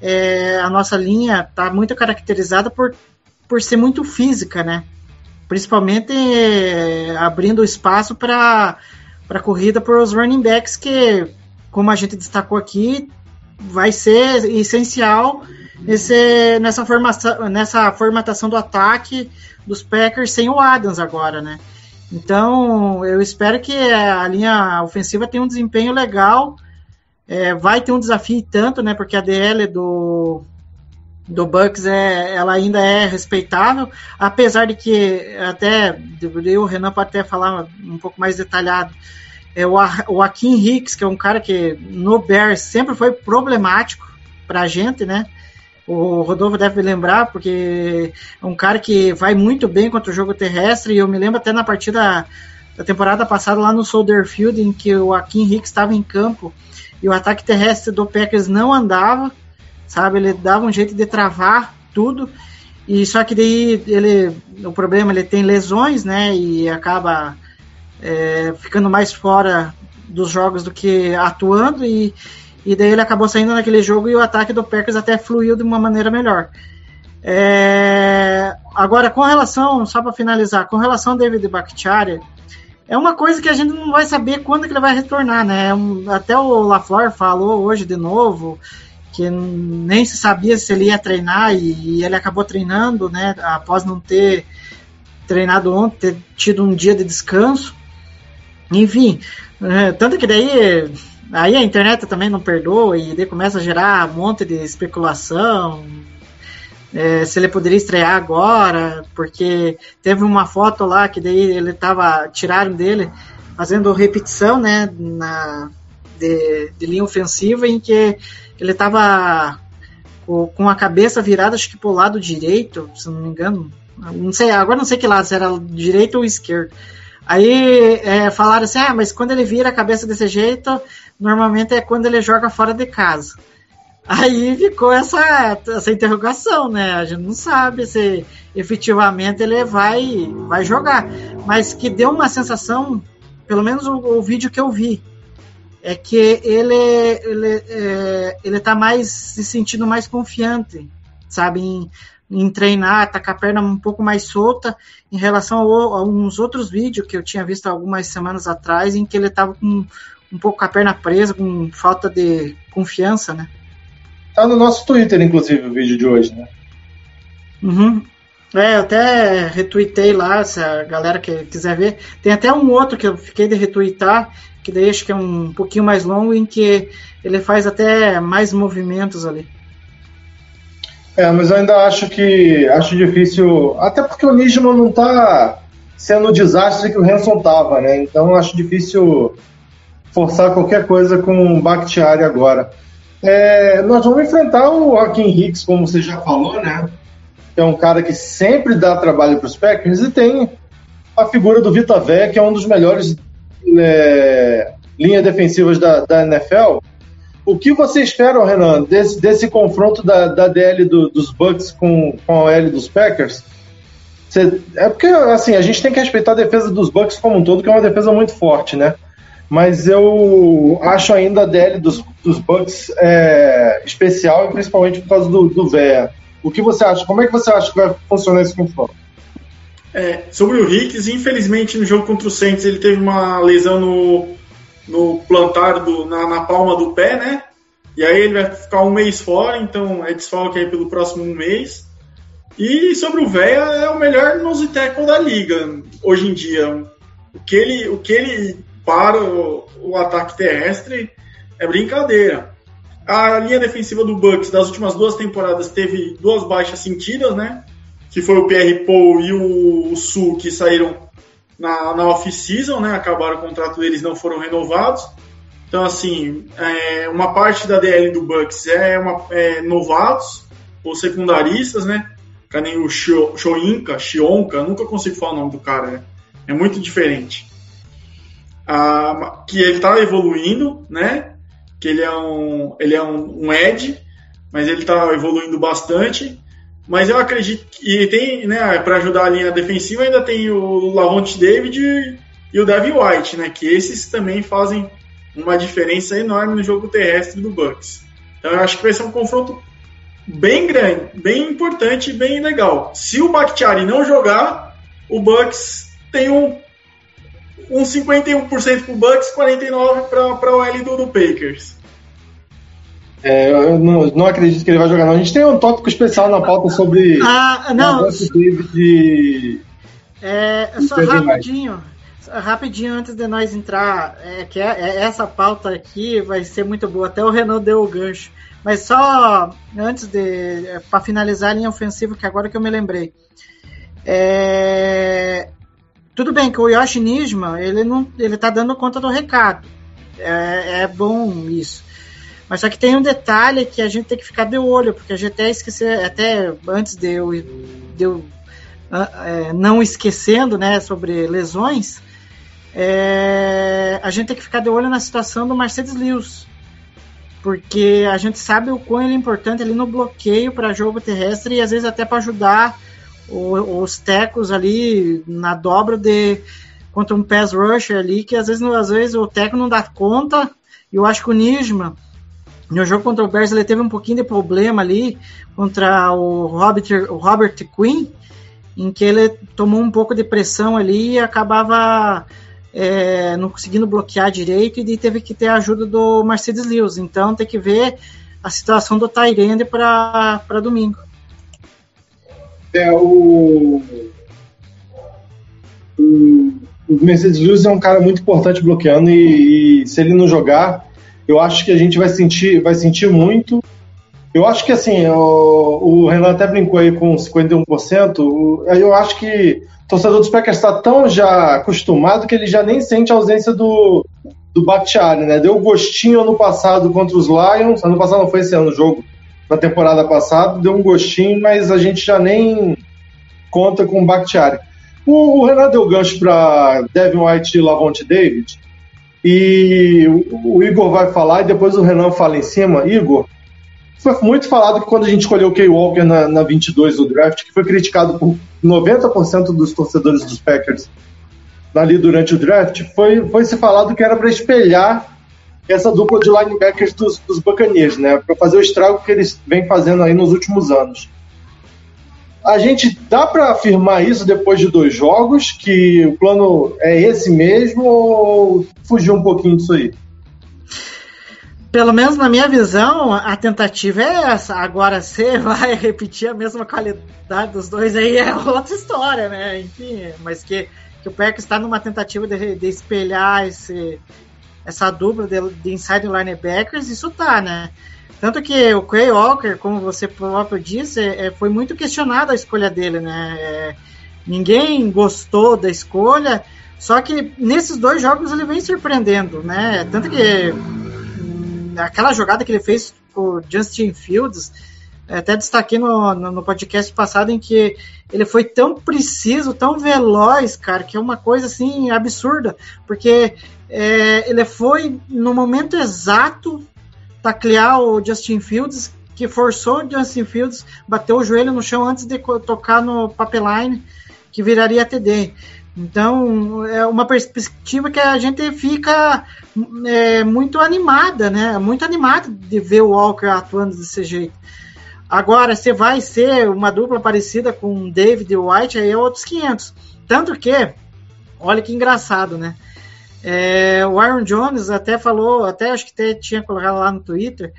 é, a nossa linha está muito caracterizada por, por ser muito física, né? Principalmente é, abrindo espaço para a corrida por os running backs, que, como a gente destacou aqui, vai ser essencial nesse, nessa, formação, nessa formatação do ataque dos Packers sem o Adams agora, né? Então, eu espero que a linha ofensiva tenha um desempenho legal. É, vai ter um desafio tanto, né? Porque a DL do, do Bucks é, ela ainda é respeitável, apesar de que até o Renan pode até falar um pouco mais detalhado. É o, o Akin Hicks, que é um cara que no Bears sempre foi problemático para a gente, né? O Rodolfo deve lembrar, porque é um cara que vai muito bem contra o jogo terrestre, e eu me lembro até na partida da temporada passada lá no Soldier Field, em que o Akin Hicks estava em campo e o ataque terrestre do Packers não andava, sabe? Ele dava um jeito de travar tudo. E só que daí ele, o problema ele tem lesões, né? E acaba é, ficando mais fora dos jogos do que atuando e, e daí ele acabou saindo naquele jogo e o ataque do Packers até fluiu de uma maneira melhor. É, agora, com relação, só para finalizar, com relação ao David Bakhtiari, é uma coisa que a gente não vai saber quando que ele vai retornar, né? Até o LaFleur falou hoje de novo que nem se sabia se ele ia treinar e, e ele acabou treinando, né? Após não ter treinado ontem, ter tido um dia de descanso. Enfim, é, tanto que daí aí a internet também não perdoa e daí começa a gerar um monte de especulação, é, se ele poderia estrear agora, porque teve uma foto lá que daí ele tava, tiraram dele fazendo repetição, né, na, de, de linha ofensiva, em que ele tava com a cabeça virada, acho que pro lado direito, se não me engano, não sei, agora não sei que lado, se era direito ou esquerdo. Aí é, falaram assim, ah, mas quando ele vira a cabeça desse jeito, normalmente é quando ele joga fora de casa. Aí ficou essa, essa interrogação, né? A gente não sabe se efetivamente ele vai, vai jogar. Mas que deu uma sensação, pelo menos o, o vídeo que eu vi, é que ele, ele, é, ele tá mais se sentindo mais confiante, sabe? Em, em treinar, tá com a perna um pouco mais solta em relação a, uns outros vídeos que eu tinha visto algumas semanas atrás, em que ele tava com um pouco com a perna presa, com falta de confiança, né? Tá no nosso Twitter, inclusive, o vídeo de hoje, né? Uhum. É, eu até retuitei lá, se a galera que quiser ver. Tem até um outro que eu fiquei de retweetar, que daí acho que é um pouquinho mais longo, em que ele faz até mais movimentos ali. É, mas eu ainda acho que acho difícil, até porque o Nijman não tá sendo o desastre que o Hanson tava, né? Então acho difícil forçar qualquer coisa com o Bakhtiari agora. É, nós vamos enfrentar o Joaquim Hicks, como você já falou, né? É um cara que sempre dá trabalho para os Packers e tem a figura do Vita Vé, que é um dos melhores é, linhas defensivas da, da, NFL. O que você espera, Renan, desse, desse confronto da, da DL do, dos Bucks com, com a L dos Packers? Você, é porque assim a gente tem que respeitar a defesa dos Bucks como um todo, que é uma defesa muito forte, né? Mas eu acho ainda a DL dos, dos Bucks é, especial, e principalmente por causa do, do Véia. O que você acha? Como é que você acha que vai funcionar esse confronto? É, sobre o Ricks, infelizmente no jogo contra o Saints ele teve uma lesão no, no plantar, do, na, na palma do pé, né? E aí ele vai ficar um mês fora, então é desfalque aí pelo próximo mês. E sobre o Véia, é o melhor nose tackle da liga hoje em dia. O que ele, o que ele para o, o ataque terrestre é brincadeira. A linha defensiva do Bucks das últimas duas temporadas teve duas baixas sentidas, né? Que foi o Pierre Paul e o, o Sul que saíram na, na off-season, né? Acabaram o contrato deles, não foram renovados. Então, assim, é, uma parte da DL do Bucks é, uma, é novatos ou secundaristas, né? Que nem o Shoinka, Shionka, nunca consigo falar o nome do cara, né? É muito diferente que ele está evoluindo, né? Que ele é um, ele é um, um mas ele está evoluindo bastante. Mas eu acredito que tem, né, para ajudar a linha defensiva, ainda tem o Lavonte David e o Devin White, né? Que esses também fazem uma diferença enorme no jogo terrestre do Bucks. Então eu acho que vai ser um confronto bem grande, bem importante e bem legal. Se o Bakhtiari não jogar, o Bucks tem um um 51% pro Bucks, 49% para o L do, do Packers. É, eu não, não, acredito que ele vai jogar, não. A gente tem um tópico especial na pauta sobre ah, não. David É, só rapidinho, rapidinho antes de nós entrar, é que é, é, essa pauta aqui vai ser muito boa. Até o Renan deu o gancho. Mas só antes de. É, para finalizar a linha ofensiva, que agora que eu me lembrei. É, tudo bem que o Yoshi Nijima, ele não, ele tá dando conta do recado. É, é bom isso. Mas só que tem um detalhe que a gente tem que ficar de olho, porque a gente até esquecer, até antes de eu, de eu é, não esquecendo, né, sobre lesões, é, a gente tem que ficar de olho na situação do Mercedes Lewis. Porque a gente sabe o quão ele é importante ali no bloqueio para jogo terrestre e às vezes até para ajudar os tecos ali na dobra de, contra um pass rusher ali, que às vezes, às vezes o técnico não dá conta, e eu acho que o Nisman, no jogo contra o Bears, ele teve um pouquinho de problema ali contra o Robert, o Robert Quinn, em que ele tomou um pouco de pressão ali e acabava é, não conseguindo bloquear direito e teve que ter a ajuda do Mercedes Lewis. Então tem que ver a situação do Tyrande para domingo. É, o, o, o Mercedes Lewis é um cara muito importante bloqueando e, e, se ele não jogar, eu acho que a gente vai sentir, vai sentir muito. Eu acho que assim, o, o Renan até brincou aí com 51%. O, eu acho que o torcedor dos Packers está tão já acostumado que ele já nem sente a ausência do, do Bakhtiari, né? Deu gostinho ano passado contra os Lions. Ano passado não foi esse ano o jogo, na temporada passada, deu um gostinho, mas a gente já nem conta com o Bakhtiari. O, o Renan deu gancho para Devin White e Lavonte David. E o, o Igor vai falar e depois o Renan fala em cima. Igor, foi muito falado que quando a gente escolheu o Kay Walker na, na 22 do draft, que foi criticado por 90% dos torcedores dos Packers ali durante o draft, foi, foi se falado que era para espelhar essa dupla de linebackers dos, dos Buccaneers, né? Para fazer o estrago que eles vêm fazendo aí nos últimos anos. A gente dá para afirmar isso depois de dois jogos, que o plano é esse mesmo ou fugiu um pouquinho disso aí? Pelo menos na minha visão, a tentativa é essa. Agora, você vai repetir a mesma qualidade dos dois aí é outra história, né? Enfim, mas que, que o Packers está numa tentativa de, de espelhar esse, essa dupla de, de inside linebackers, isso tá, né? Tanto que o Quay Walker, como você próprio disse, é, foi muito questionada a escolha dele, né? É, ninguém gostou da escolha, só que nesses dois jogos ele vem surpreendendo, né? Tanto que aquela jogada que ele fez com o Justin Fields, até destaquei no, no, no, podcast passado em que ele foi tão preciso, tão veloz, cara, que é uma coisa assim absurda, porque é, ele foi no momento exato taclear o Justin Fields, que forçou o Justin Fields, bateu o joelho no chão antes de tocar no pipeline, que viraria TD. Então, é uma perspectiva que a gente fica é, muito animada, né? Muito animada de ver o Walker atuando desse jeito. Agora, você vai ser uma dupla parecida com David White, aí é outros 500. Tanto que, olha que engraçado, né? É, o Aaron Jones até falou, até acho que até tinha colocado lá no Twitter,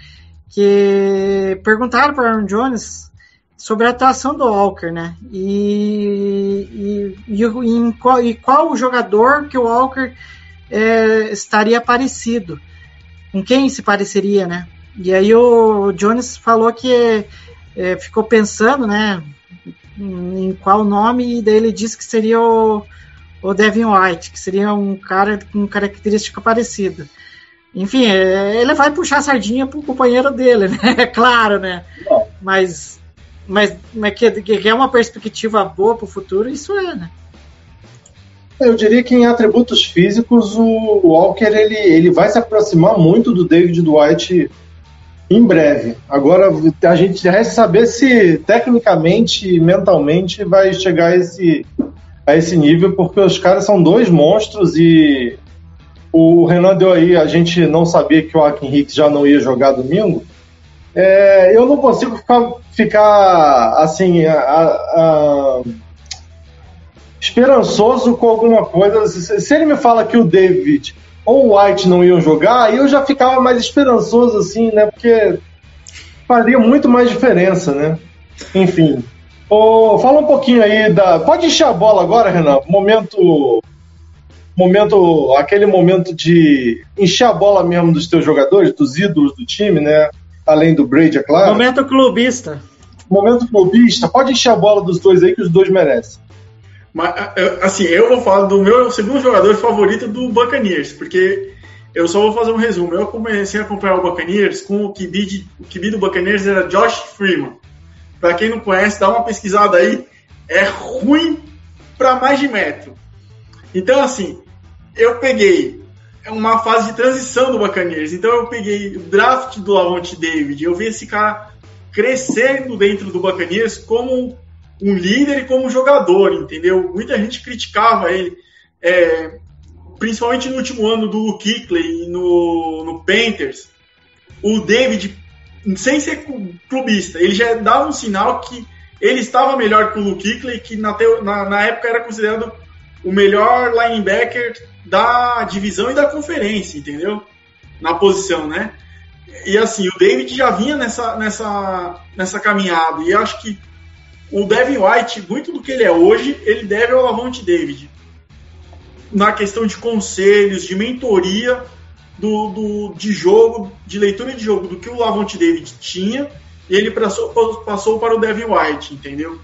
que perguntaram para Aaron Jones sobre a atuação do Walker, né? E, e, e, e, qual, e qual o jogador que o Walker é, estaria parecido? Com quem se pareceria, né? E aí o Jones falou que é, ficou pensando, né? Em qual nome, e daí ele disse que seria o, o Devin White, que seria um cara com característica parecida. Enfim, é, ele vai puxar a sardinha pro companheiro dele, né? É claro, né? Mas mas, mas que, que é uma perspectiva boa para o futuro, isso é, né? Eu diria que em atributos físicos o Walker ele, ele vai se aproximar muito do David Dwight em breve. Agora a gente resta saber se tecnicamente e mentalmente vai chegar a esse, a esse nível, porque os caras são dois monstros e o Renan deu aí, a gente não sabia que o Akin Hicks já não ia jogar domingo. É, eu não consigo ficar, ficar assim a, a, esperançoso com alguma coisa. Se ele me fala que o David ou o White não iam jogar, aí eu já ficava mais esperançoso assim, né? Porque faria muito mais diferença, né? Enfim. Oh, fala um pouquinho aí da. Pode encher a bola agora, Renan. Momento. Momento. Aquele momento de encher a bola mesmo dos teus jogadores, dos ídolos do time, né? além do Brady, é claro. Momento clubista. Momento clubista. Pode encher a bola dos dois aí que os dois merecem. Mas, assim, eu vou falar do meu segundo jogador favorito do Buccaneers, porque eu só vou fazer um resumo. Eu comecei a acompanhar o Buccaneers com o QB, o QB do Buccaneers era Josh Freeman. Para quem não conhece, dá uma pesquisada aí. É ruim para mais de metro. Então, assim, eu peguei uma fase de transição do Buccaneers. Então eu peguei o draft do Lavonte David, eu vi esse cara crescendo dentro do Buccaneers como um líder e como jogador, entendeu? Muita gente criticava ele é, principalmente no último ano do e no, no Panthers, o David, sem ser clubista, ele já dava um sinal que ele estava melhor que o Luke Kuechly, que na, na, na época era considerado o melhor linebacker da divisão e da conferência, entendeu? Na posição, né? E assim, o David já vinha nessa, nessa, nessa caminhada, e acho que o Devin White, muito do que ele é hoje, ele deve ao Lavonte David. Na questão de conselhos, de mentoria, do, do, de jogo, de leitura de jogo, do que o Lavonte David tinha, ele passou, passou para o Devin White, entendeu?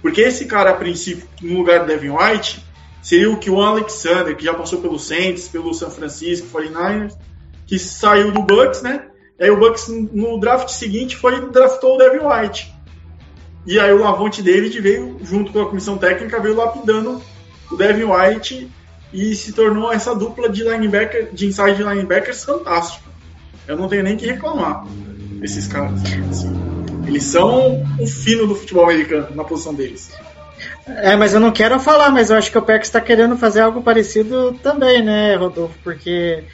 Porque esse cara, a princípio, no lugar do Devin White, seria o que o Alexander, que já passou pelo Saints, pelo San Francisco 49ers, que saiu do Bucks, né? Aí o Bucks, no draft seguinte, foi draftou o Devin White. E aí o Lavonte David veio, junto com a comissão técnica, veio lapidando o Devin White e se tornou essa dupla de linebacker, de inside linebackers fantástica. Eu não tenho nem que reclamar desses caras. assim. Eles são o fino do futebol americano na posição deles. É, mas eu não quero falar, mas eu acho que o Packers está querendo fazer algo parecido também, né, Rodolfo? Porque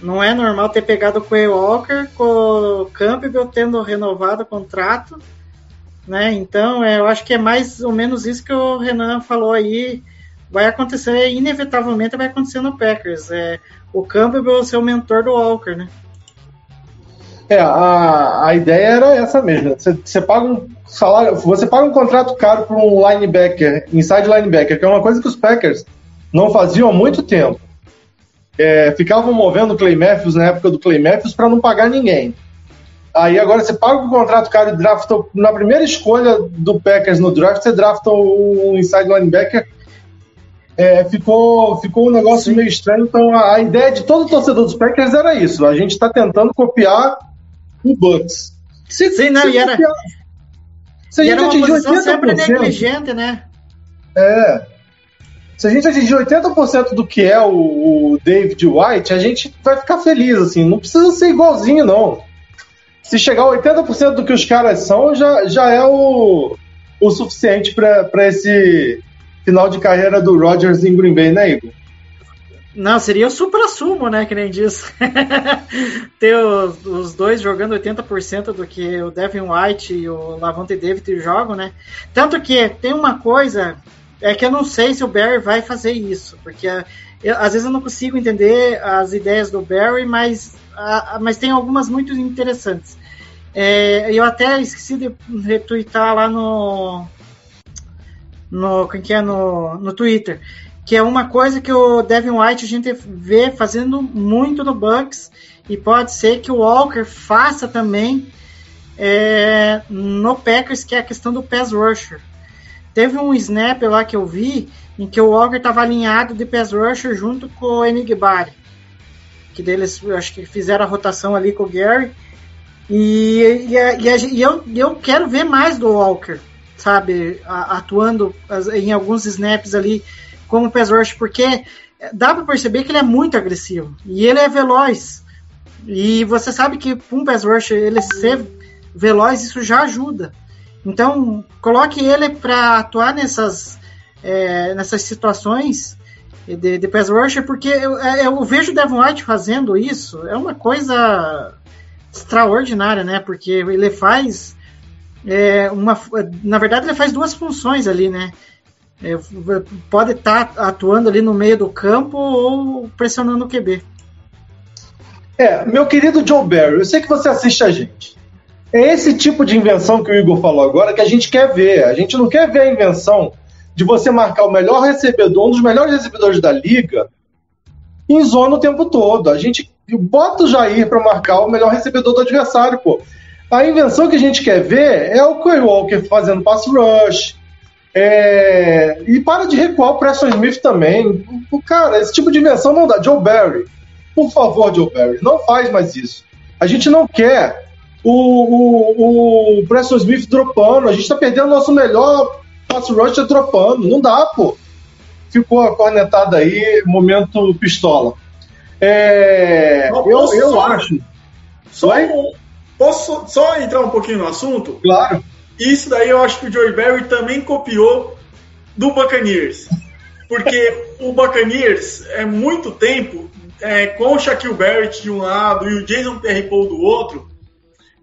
não é normal ter pegado o Quay Walker com o Campbell tendo renovado o contrato, né? Então, é, eu acho que é mais ou menos isso que o Renan falou aí. Vai acontecer, inevitavelmente vai acontecer no Packers. É, o Campbell ser o mentor do Walker, né? É, a, a ideia era essa mesmo. Você, você paga um salário, você paga um contrato caro para um linebacker, inside linebacker, que é uma coisa que os Packers não faziam há muito tempo. É, ficavam movendo o Clay Matthews na época do Clay Matthews para não pagar ninguém. Aí agora você paga um contrato caro e drafta na primeira escolha do Packers no draft, você drafta um inside linebacker. É, ficou, ficou um negócio meio estranho. Então a, a ideia de todo torcedor dos Packers era isso. A gente está tentando copiar o Bucks. Se, Sim, não, se e era- copiar- se a gente era uma atingir posição sempre 80%, negligente, né? é, se a gente atingir 80% do que é o, o David White, a gente vai ficar feliz, assim. Não precisa ser igualzinho, não. Se chegar a 80% do que os caras são, já, já é o, o suficiente para esse final de carreira do Rodgers em Green Bay, né, Igor? Não, seria o supra-sumo, né? Que nem diz. Ter os, os dois jogando 80% do que o Devin White e o Lavonte David jogam, né? Tanto que tem uma coisa, é que eu não sei se o Barry vai fazer isso, porque ah, eu- às vezes eu não consigo entender as ideias do Barry, mas, ah, mas tem algumas muito interessantes. É, eu até esqueci de retweetar lá no. No, como que é? no, no Twitter que é uma coisa que o Devin White a gente vê fazendo muito no Bucks e pode ser que o Walker faça também é, no Packers, que é a questão do pass rusher. Teve um snap lá que eu vi em que o Walker estava alinhado de pass rusher junto com o Enigbari, que deles acho que fizeram a rotação ali com o Gary. E, e, e a- e eu, eu quero ver mais do Walker, sabe, atuando em alguns snaps ali como pass rush, porque dá para perceber que ele é muito agressivo e ele é veloz. E você sabe que um pass rush ele ser veloz isso já ajuda. Então coloque ele para atuar nessas é, nessas situações de, de pass rusher, porque eu, é, eu vejo o Devon White fazendo isso, é uma coisa extraordinária, né? Porque ele faz é, uma, na verdade ele faz duas funções ali, né? É, pode estar atuando ali no meio do campo ou pressionando o QB. É, meu querido Joe Barry, eu sei que você assiste a gente. É esse tipo de invenção que o Igor falou agora que a gente quer ver. A gente não quer ver a invenção de você marcar o melhor recebedor, um dos melhores recebedores da liga, em zona o tempo todo. A gente bota o Jair para marcar o melhor recebedor do adversário, pô. A invenção que a gente quer ver é o Quay Walker fazendo pass rush. É... E para de recuar o Preston Smith também. Cara, esse tipo de invenção não dá. Joe Barry, por favor, Joe Barry, não faz mais isso. A gente não quer o, o, o Preston Smith dropando. A gente tá perdendo o nosso melhor pass rusher dropando. Não dá, pô. Ficou a cornetada aí, momento pistola. É, eu, eu só- acho, Só um- posso só entrar um pouquinho no assunto? claro. Isso daí eu acho que o Joey Barry também copiou do Buccaneers. porque o Buccaneers é muito tempo é, com o Shaquille Barrett de um lado e o Jason Pierre-Paul do outro,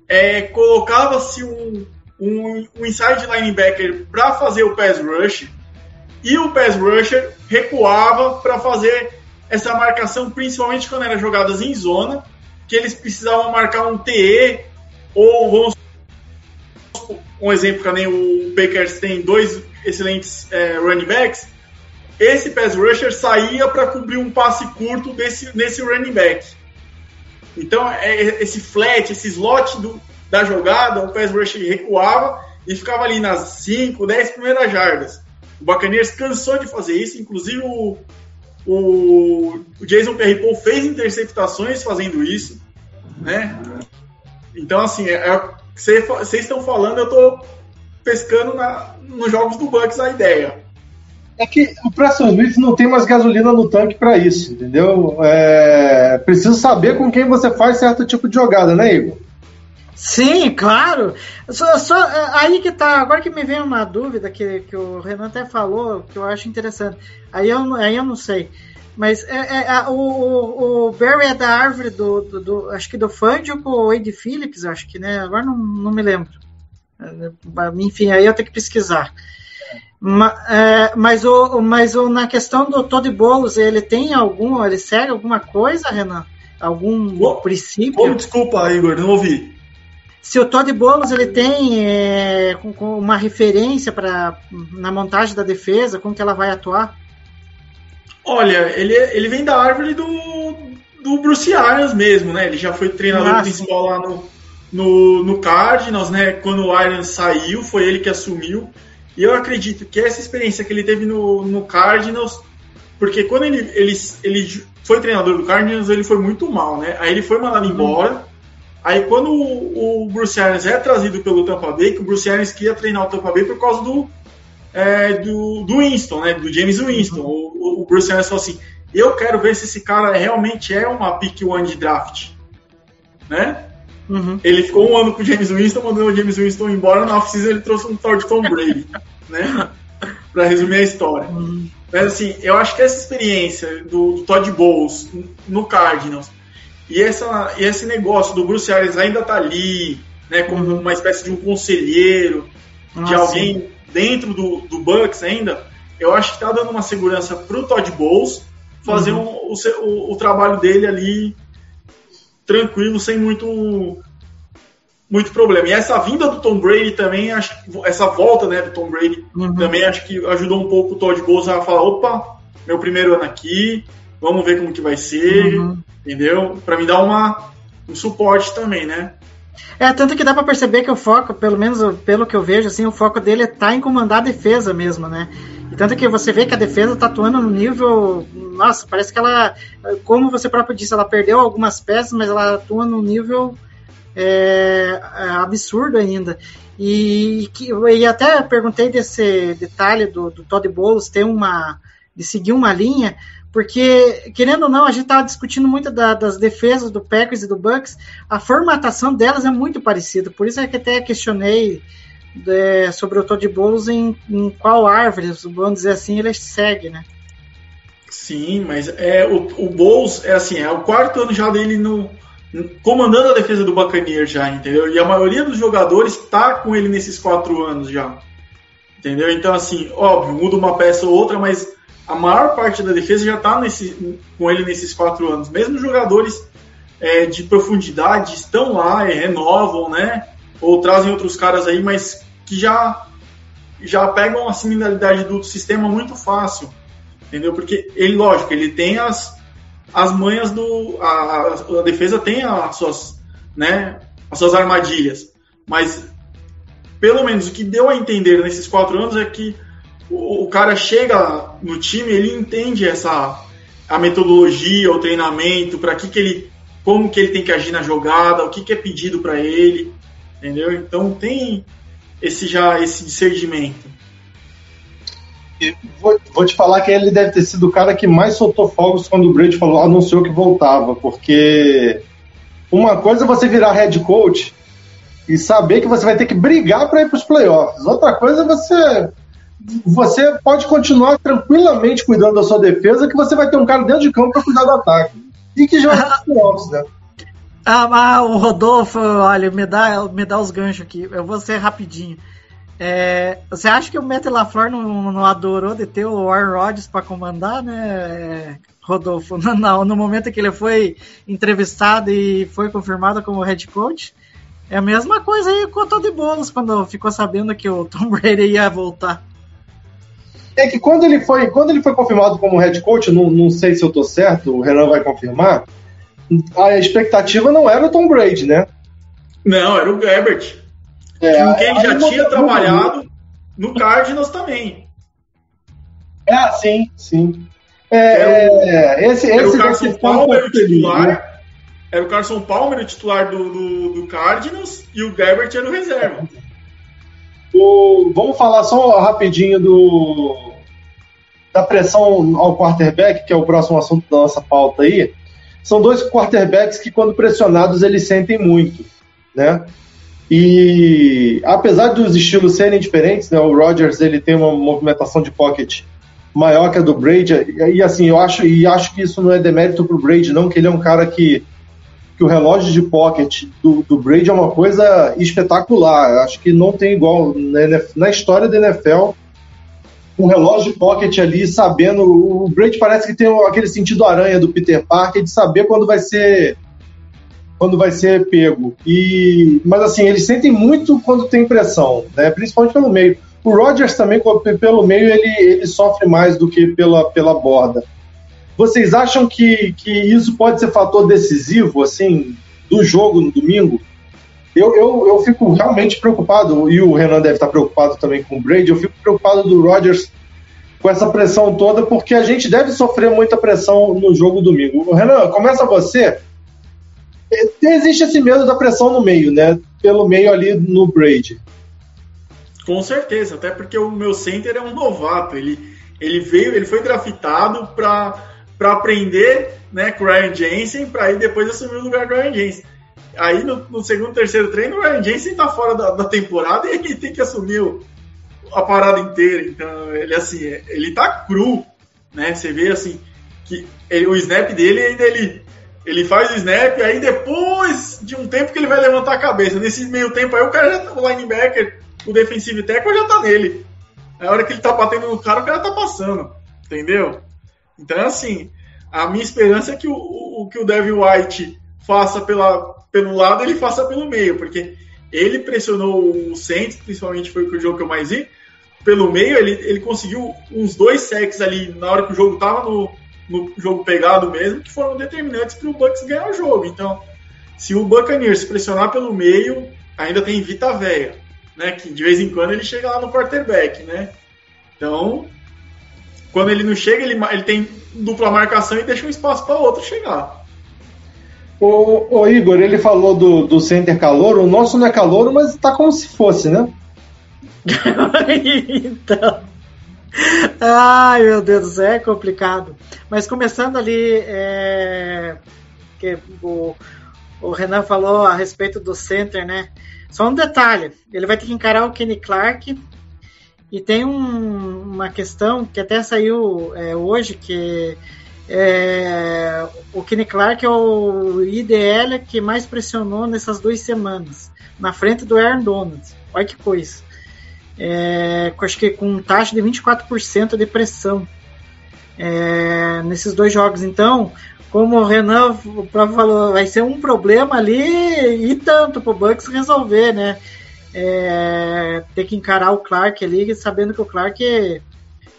é, colocava-se um, um, um inside linebacker para fazer o pass rush e o pass rusher recuava para fazer essa marcação, principalmente quando eram jogadas em zona, que eles precisavam marcar um TE ou vamos um exemplo que nem o Packers tem dois excelentes é, running backs, esse pass rusher saía para cobrir um passe curto desse, nesse running back. Então, é, esse flat, esse slot do, da jogada, o pass rusher recuava e ficava ali nas 5, 10 primeiras jardas. O Buccaneers cansou de fazer isso, inclusive o, o, Jason Pierre-Paul fez interceptações fazendo isso, né? Então, assim, é, é, vocês estão falando, eu estou pescando na, nos jogos do Bucks a ideia. É que o Preston Smith não tem mais gasolina no tanque para isso, entendeu? É, preciso saber com quem você faz certo tipo de jogada, né, Igor? Sim, claro. Só, só, é, aí que tá. Agora que me vem uma dúvida que, que o Renan até falou, que eu acho interessante. Aí eu, aí eu não sei. Mas é, é, é o, o, o, Barry é da árvore do, do, do, Acho que do Fangio com o Wade Phillips, acho que, né? Agora não, não me lembro. Enfim, aí eu tenho que pesquisar. Mas, é, mas, o, mas o, na questão do Todd Bowles, ele tem algum. Ele segue alguma coisa, Renan? Algum oh, princípio? Oh, desculpa, Igor, não ouvi. Se o Todd Bowles ele tem é, com, com uma referência para na montagem da defesa, como que ela vai atuar? Olha, ele, ele vem da árvore do, do Bruce Arians mesmo, né? Ele já foi treinador ah, principal lá no, no, no Cardinals, né? Quando o Arians saiu, foi ele que assumiu. E eu acredito que essa experiência que ele teve no, no Cardinals, porque quando ele, ele, ele foi treinador do Cardinals, ele foi muito mal, né? Aí ele foi mandado uhum. embora. Aí quando o, o, Bruce Arians é trazido pelo Tampa Bay, que o Bruce Arians queria treinar o Tampa Bay por causa do, é, do, do Winston, né? Do James Winston. Uhum. O, o, Bruce Arians falou assim, eu quero ver se esse cara realmente é uma pick one de draft, né? Uhum. Ele ficou um ano com o James Winston, mandou o James Winston embora, na off-season ele trouxe um tal de Tom Brady, né? Pra resumir a história. Uhum. Mas assim, eu acho que essa experiência do, do Todd Bowles no Cardinals e, essa, e esse negócio do Bruce Arians ainda tá ali, né, como uhum. uma espécie de um conselheiro, ah, de alguém sim. dentro do, do Bucks ainda, eu acho que tá dando uma segurança pro Todd Bowles fazer uhum. um, o, o, o trabalho dele ali tranquilo, sem muito muito problema. E essa vinda do Tom Brady também, acho essa volta né, do Tom Brady uhum. também acho que ajudou um pouco o Todd Bowles a falar, opa, meu primeiro ano aqui, vamos ver como que vai ser, uhum. Entendeu? Para me dar uma, um suporte também, né? É, tanto que dá para perceber que o foco, pelo menos pelo que eu vejo, assim, o foco dele é tá em comandar a defesa mesmo, né? E tanto que você vê que a defesa tá atuando no nível. Nossa, parece que ela. Como você próprio disse, ela perdeu algumas peças, mas ela atua no nível é, é absurdo ainda. E, e até perguntei desse detalhe do, do Todd Bowles ter uma. de seguir uma linha, porque, querendo ou não, a gente estava discutindo muito da, das defesas do Packers e do Bucks, a formatação delas é muito parecida, por isso é que até questionei é, sobre o Todd Bowles em, em, qual árvore, vamos dizer assim, ele segue, né? Sim, mas é, o, o Bowles é assim, é o quarto ano já dele no, comandando a defesa do Buccaneers já, entendeu? E a maioria dos jogadores está com ele nesses quatro anos já, entendeu? Então, assim, óbvio, muda uma peça ou outra, mas a maior parte da defesa já está com ele nesses quatro anos. Mesmo jogadores é, de profundidade estão lá e renovam, né? Ou trazem outros caras aí, mas que já, já pegam a similaridade do sistema muito fácil, entendeu? Porque ele, lógico, ele tem as, as manhas do. A, a defesa tem as suas, né, as suas armadilhas, mas pelo menos o que deu a entender nesses quatro anos é que o, o cara chega no time, ele entende essa a metodologia, o treinamento, para que que ele, como que ele tem que agir na jogada, o que que é pedido para ele, entendeu? Então tem esse já esse discernimento. Vou, vou, te falar que ele deve ter sido o cara que mais soltou fogos quando o Brady falou, anunciou que voltava, porque uma coisa é você virar head coach e saber que você vai ter que brigar para ir para os playoffs. Outra coisa é você você pode continuar tranquilamente cuidando da sua defesa, que você vai ter um cara dentro de campo para cuidar do ataque. E que já é playoffs, né? Ah, o Rodolfo, olha, me dá, me dá os ganchos aqui. Eu vou ser rapidinho. É, você acha que o Matt LaFleur não, não adorou de ter o Aaron Rodgers para comandar, né, Rodolfo? No, no momento que ele foi entrevistado e foi confirmado como head coach, é a mesma coisa aí com o Todd quando ficou sabendo que o Tom Brady ia voltar. É que quando ele foi, quando ele foi confirmado como head coach, não, não sei se eu tô certo, o Renan vai confirmar, a expectativa não era o Tom Brady, né? Não, era o Herbert. É, com quem já tinha trabalhado no Cardinals também. É, sim, sim. É, é, esse, Era esse o Carson Palmer o feliz, né? titular. Era o Carson Palmer o titular do, do, do Cardinals e o Herbert era o reserva. O- vamos falar só rapidinho do da pressão ao quarterback, que é o próximo assunto da nossa pauta aí. São dois quarterbacks que, quando pressionados, eles sentem muito, né? E apesar dos estilos serem diferentes, né? O Rodgers ele tem uma movimentação de pocket maior que a do Brady e, assim eu acho e acho que isso não é demérito pro Brady, não, que ele é um cara que que o relógio de pocket do, do Brady é uma coisa espetacular. Acho que não tem igual na, na história da NFL um relógio de pocket ali sabendo. O Brady parece que tem aquele sentido aranha do Peter Parker de saber quando vai ser quando vai ser pego. E mas assim eles sentem muito quando tem pressão, né? Principalmente pelo meio. O Rodgers também pelo meio ele, ele sofre mais do que pela, pela borda. Vocês acham que, que isso pode ser fator decisivo, assim, do jogo no domingo? Eu, eu, eu fico realmente preocupado, e o Renan deve estar preocupado também com o Brady, eu fico preocupado do Rodgers com essa pressão toda, porque a gente deve sofrer muita pressão no jogo domingo. Renan, começa você. Existe esse medo da pressão no meio, né? Pelo meio ali no Brady. Com certeza, até porque o meu center é um novato. Ele, ele veio, ele foi draftado para para aprender né, com o Ryan Jensen, para aí depois assumir o lugar do Ryan Jensen. Aí no, no, segundo, terceiro treino, o Ryan Jensen tá fora da, da, temporada e ele tem que assumir o, a parada inteira. Então, ele assim, ele tá cru, né? Você vê assim que ele, o snap dele ainda ele ele faz o snap, aí depois de um tempo que ele vai levantar a cabeça. Nesse meio tempo aí o cara já tá, o linebacker, o defensive tackle já tá nele. Na hora que ele tá batendo no cara, o cara tá passando. Entendeu? Então, assim, a minha esperança é que o, o que o Devin White faça pela, pelo lado, ele faça pelo meio, porque ele pressionou o Saints, principalmente foi o jogo que eu mais vi. Pelo meio, ele, ele conseguiu uns dois sacks ali na hora que o jogo tava no, no jogo pegado mesmo, que foram determinantes para o Bucks ganhar o jogo. Então, se o Buccaneers pressionar pelo meio, ainda tem Vita Véia, né? Que de vez em quando ele chega lá no quarterback, né? Então, quando ele não chega, ele, ele tem dupla marcação e deixa um espaço para outro chegar. O, o, Igor, ele falou do, do center calor, o nosso não é calor, mas tá como se fosse, né? então. Ai, meu Deus do céu, é complicado. Mas começando ali, é, que o, o Renan falou a respeito do center, né? Só um detalhe, ele vai ter que encarar o Kenny Clark e tem um, uma questão que até saiu é, hoje, que é, o Kenny Clark é o IDL que mais pressionou nessas duas semanas, na frente do Aaron Donald. Olha que coisa. É, acho que com taxa de 24% de pressão é, nesses dois jogos. Então, como o Renan o falou, vai ser um problema ali e tanto para o Bucks resolver, né? É, ter que encarar o Clark ali, sabendo que o Clark é,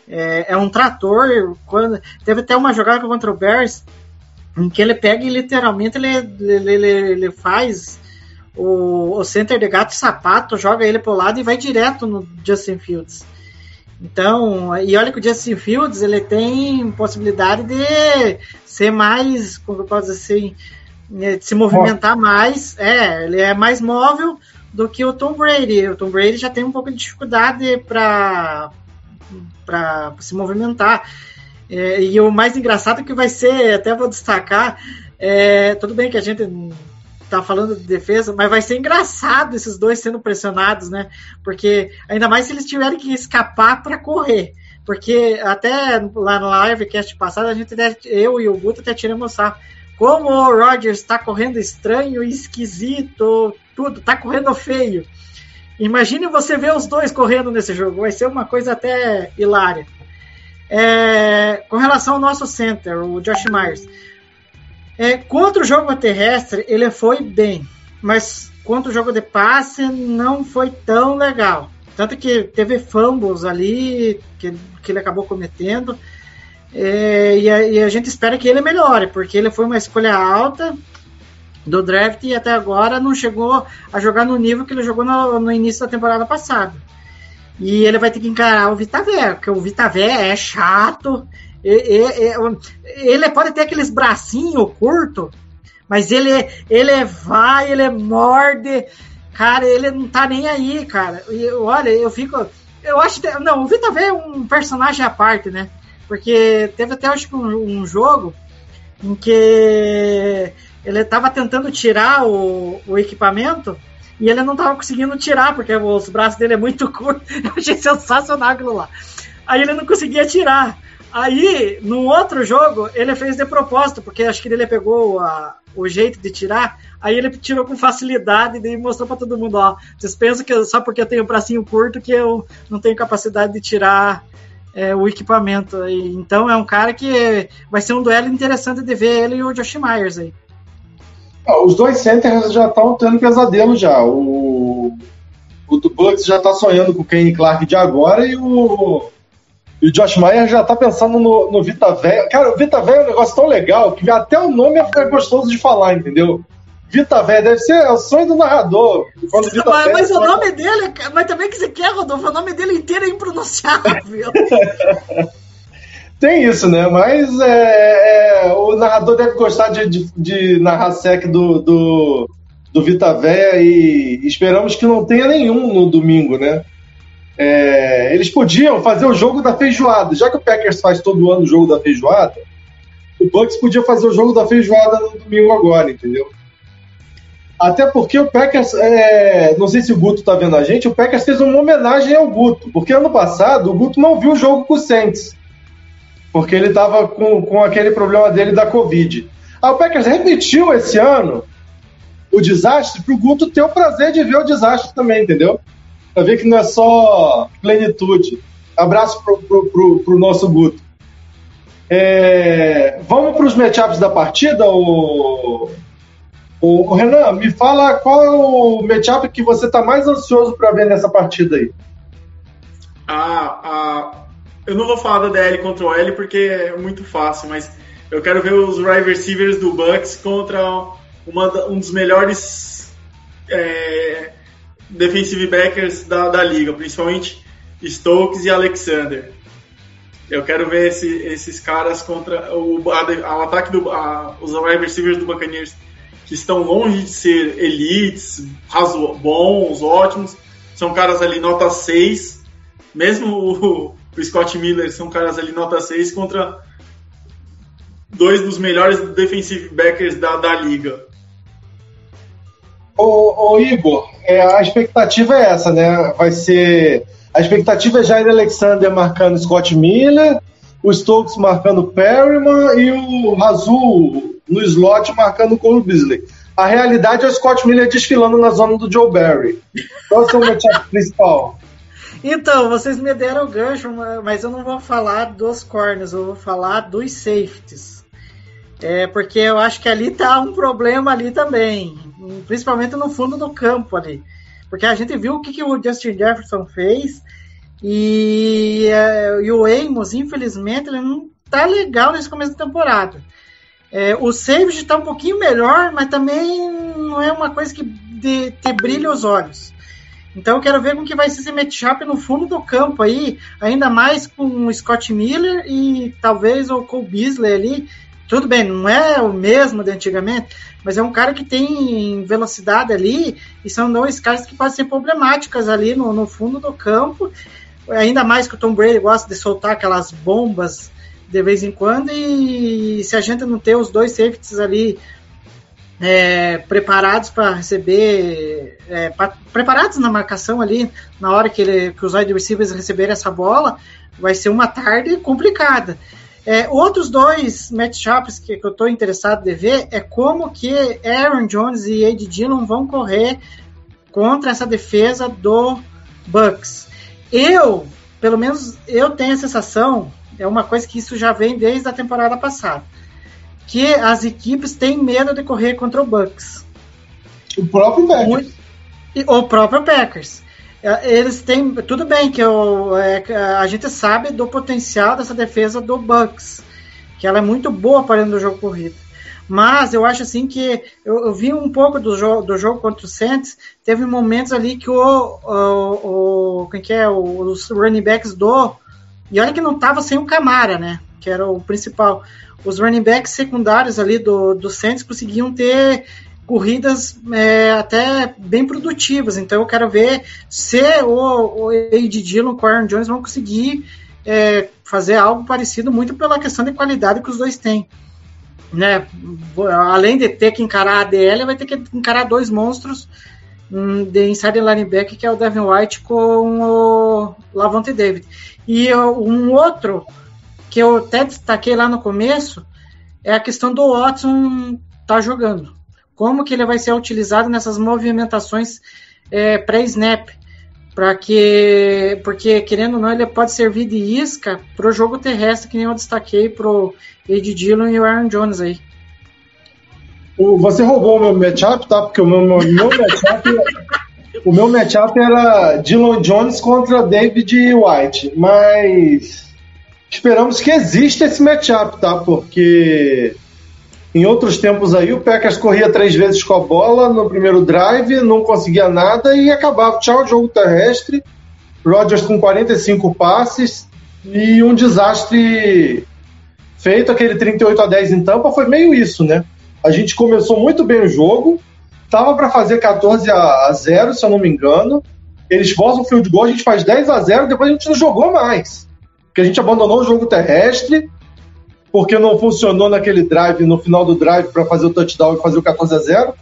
é, é, um trator. Quando, teve até uma jogada contra o Bears em que ele pega e literalmente ele, ele, ele, ele faz o, o center de gato sapato, joga ele pro lado e vai direto no Justin Fields. Então, e olha que o Justin Fields ele tem possibilidade de ser mais, como eu posso dizer assim, de se movimentar mais. É, ele é mais móvel do que o Tom Brady. O Tom Brady já tem um pouco de dificuldade para se movimentar. É, e o mais engraçado que vai ser, até vou destacar, é, tudo bem que a gente tá falando de defesa, mas vai ser engraçado esses dois sendo pressionados, né? Porque ainda mais se eles tiverem que escapar para correr. Porque até lá no livecast passado, a gente eu e o Guto até tiramos sarro. Como o Rogers está correndo estranho, esquisito, tudo, tá correndo feio. Imagine você ver os dois correndo nesse jogo, vai ser uma coisa até hilária. É, com relação ao nosso center, o Josh Myers, é, contra o jogo terrestre ele foi bem, mas contra o jogo de passe não foi tão legal. Tanto que teve fumbles ali que, que ele acabou cometendo. É, e, a, e, a, gente espera que ele melhore, porque ele foi uma escolha alta do draft e até agora não chegou a jogar no nível que ele jogou no, no início da temporada passada. E ele vai ter que encarar o Vitavé, porque o Vitavé é chato. Ele pode ter aqueles bracinhos curtos, mas ele, ele vai, ele morde. Cara, ele não tá nem aí, cara. E, olha, eu fico. Eu acho. Não, o Vitavé é um personagem à parte, né? Porque teve até acho que um, um jogo em que ele estava tentando tirar o, o equipamento e ele não estava conseguindo tirar, porque os braços dele é muito curto. Eu achei sensacional aquilo lá. Aí ele não conseguia tirar. Aí, no outro jogo, ele fez de propósito, porque acho que ele pegou a, o jeito de tirar, aí ele tirou com facilidade e mostrou para todo mundo, ó, vocês pensam que só porque eu tenho um bracinho curto que eu não tenho capacidade de tirar é, o equipamento. Então é um cara que vai ser um duelo interessante de ver ele e o Josh Myers aí. Os dois centers já estão tendo pesadelo já. O, o do Bucks já está sonhando com o Kane Clark de agora e o, e o Josh Meyer já está pensando no, no Vita Véia. Cara, o Vita Véia é um negócio tão legal que até o nome é gostoso de falar, entendeu? Vita Véia deve ser o sonho do narrador. Quando Vita mas, mas o nome dele, mas também que você quer, Rodolfo, o nome dele inteiro é impronunciável. Tem isso, né? Mas é, é, o narrador deve gostar de, de, de narrar sec do, do, do Vita Véia e esperamos que não tenha nenhum no domingo, né? É, eles podiam fazer o jogo da feijoada. Já que o Packers faz todo ano o jogo da feijoada, o Bucks podia fazer o jogo da feijoada no domingo agora, entendeu? Até porque o Packers, é, não sei se o Guto tá vendo a gente, o Packers fez uma homenagem ao Guto, porque ano passado o Guto não viu o jogo com o Saints porque ele estava com, com aquele problema dele da Covid. A o Packers repetiu esse ano o desastre para o Guto ter o prazer de ver o desastre também, entendeu? Para ver que não é só plenitude. Abraço pro, pro, pro, pro nosso Guto. É, vamos para os matchups da partida, o, o, o, Renan, me fala qual é o matchup que você está mais ansioso para ver nessa partida aí. Ah, ah, eu não vou falar da DL contra o L porque é muito fácil, mas eu quero ver os wide receivers do Bucks contra uma, um dos melhores é, defensive backers da, da liga, principalmente Stokes e Alexander. Eu quero ver esse, esses caras contra o, a, o ataque do a, os wide receivers do Buccaneers que estão longe de ser elites, bons, ótimos. São caras ali nota 6. Mesmo o, o Scott Miller são caras ali nota 6 contra dois dos melhores defensive backers da, da liga. Ô, ô Igor, é, a expectativa é essa, né? Vai ser. A expectativa é Jair Alexander marcando Scott Miller, o Stokes marcando Perryman e o Razul no slot marcando Cole Beasley. A realidade é o Scott Miller desfilando na zona do Joe Barry. Qual é o matchup principal? Então, vocês me deram o gancho, mas eu não vou falar dos corners, eu vou falar dos safeties. É, porque eu acho que ali tá um problema ali também, principalmente no fundo do campo ali. Porque a gente viu o que, que o Justin Jefferson fez e, é, e o Amos, infelizmente, ele não tá legal nesse começo da temporada. É, o safety tá um pouquinho melhor, mas também não é uma coisa que de, te brilha os olhos. Então eu quero ver como que vai ser esse matchup no fundo do campo aí, ainda mais com o Scott Miller e talvez o Cole Beasley ali. Tudo bem, não é o mesmo de antigamente, mas é um cara que tem velocidade ali e são dois caras que podem ser problemáticas ali no, no fundo do campo. Ainda mais que o Tom Brady gosta de soltar aquelas bombas de vez em quando e se a gente não ter os dois safeties ali é, preparados para receber, é, pra, preparados na marcação ali, na hora que, ele, que os wide receivers receberem essa bola, vai ser uma tarde complicada. É, outros dois matchups que, que eu estou interessado em ver é como que Aaron Jones e Ed Dillon vão correr contra essa defesa do Bucks. Eu, pelo menos, eu tenho a sensação, é uma coisa que isso já vem desde a temporada passada, que as equipes têm medo de correr contra o Bucks. O próprio Packers. O próprio Packers. É, eles têm. Tudo bem que eu, é, a gente sabe do potencial dessa defesa do Bucks, que ela é muito boa para dentro do jogo corrido. Mas eu acho assim que eu, eu vi um pouco do, jo do jogo contra o Saints, teve momentos ali que o, o, o quem que é, os running backs do e olha que não estava sem o Camara, né? Que era o principal. Os running backs secundários ali do, do Saints conseguiam ter corridas é, até bem produtivas. Então eu quero ver se o, o A.D. Dillon com o Aaron Jones vão conseguir é, fazer algo parecido muito pela questão de qualidade que os dois têm. Né? Além de ter que encarar a ADL, vai ter que encarar dois monstros de inside linebacker, que é o Devin White com o Lavonte David. E um outro que eu até destaquei lá no começo é a questão do Watson tá jogando como que ele vai ser utilizado nessas movimentações é, pré-snap, para que, porque querendo ou não, ele pode servir de isca para o jogo terrestre, que nem eu destaquei pro Ed Dillon e o Aaron Jones aí. Você roubou o meu matchup, tá? Porque o meu, meu, meu matchup. o meu matchup era Dillon Jones contra David White, mas esperamos que exista esse matchup, tá? Porque em outros tempos aí, o Packers corria três vezes com a bola no primeiro drive, não conseguia nada e acabava. Tchau, jogo terrestre. Rodgers com 45 passes e um desastre feito, aquele 38 a 10 em Tampa, foi meio isso, né? A gente começou muito bem o jogo, tava para fazer 14 a 0, se eu não me engano. Eles forçam o field goal, a gente faz 10 a 0, depois a gente não jogou mais. Porque a gente abandonou o jogo terrestre porque não funcionou naquele drive, no final do drive, para fazer o touchdown e fazer o 14 a 0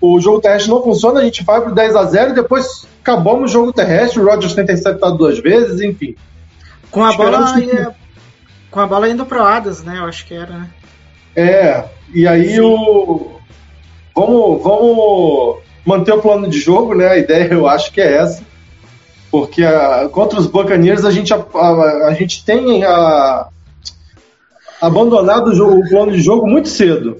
O jogo terrestre não funciona, a gente vai pro 10 a 0 e depois acabamos o jogo terrestre. O Rodgers tem interceptado duas vezes, enfim. Com a bola que... com a bola indo pro Adas, né? Eu acho que era, né? É, e aí o. Vamos, vamos manter o plano de jogo, né? A ideia eu acho que é essa. Porque a, contra os Buccaneers a gente, a, a, a gente tem a, abandonado o, jogo, o plano de jogo muito cedo.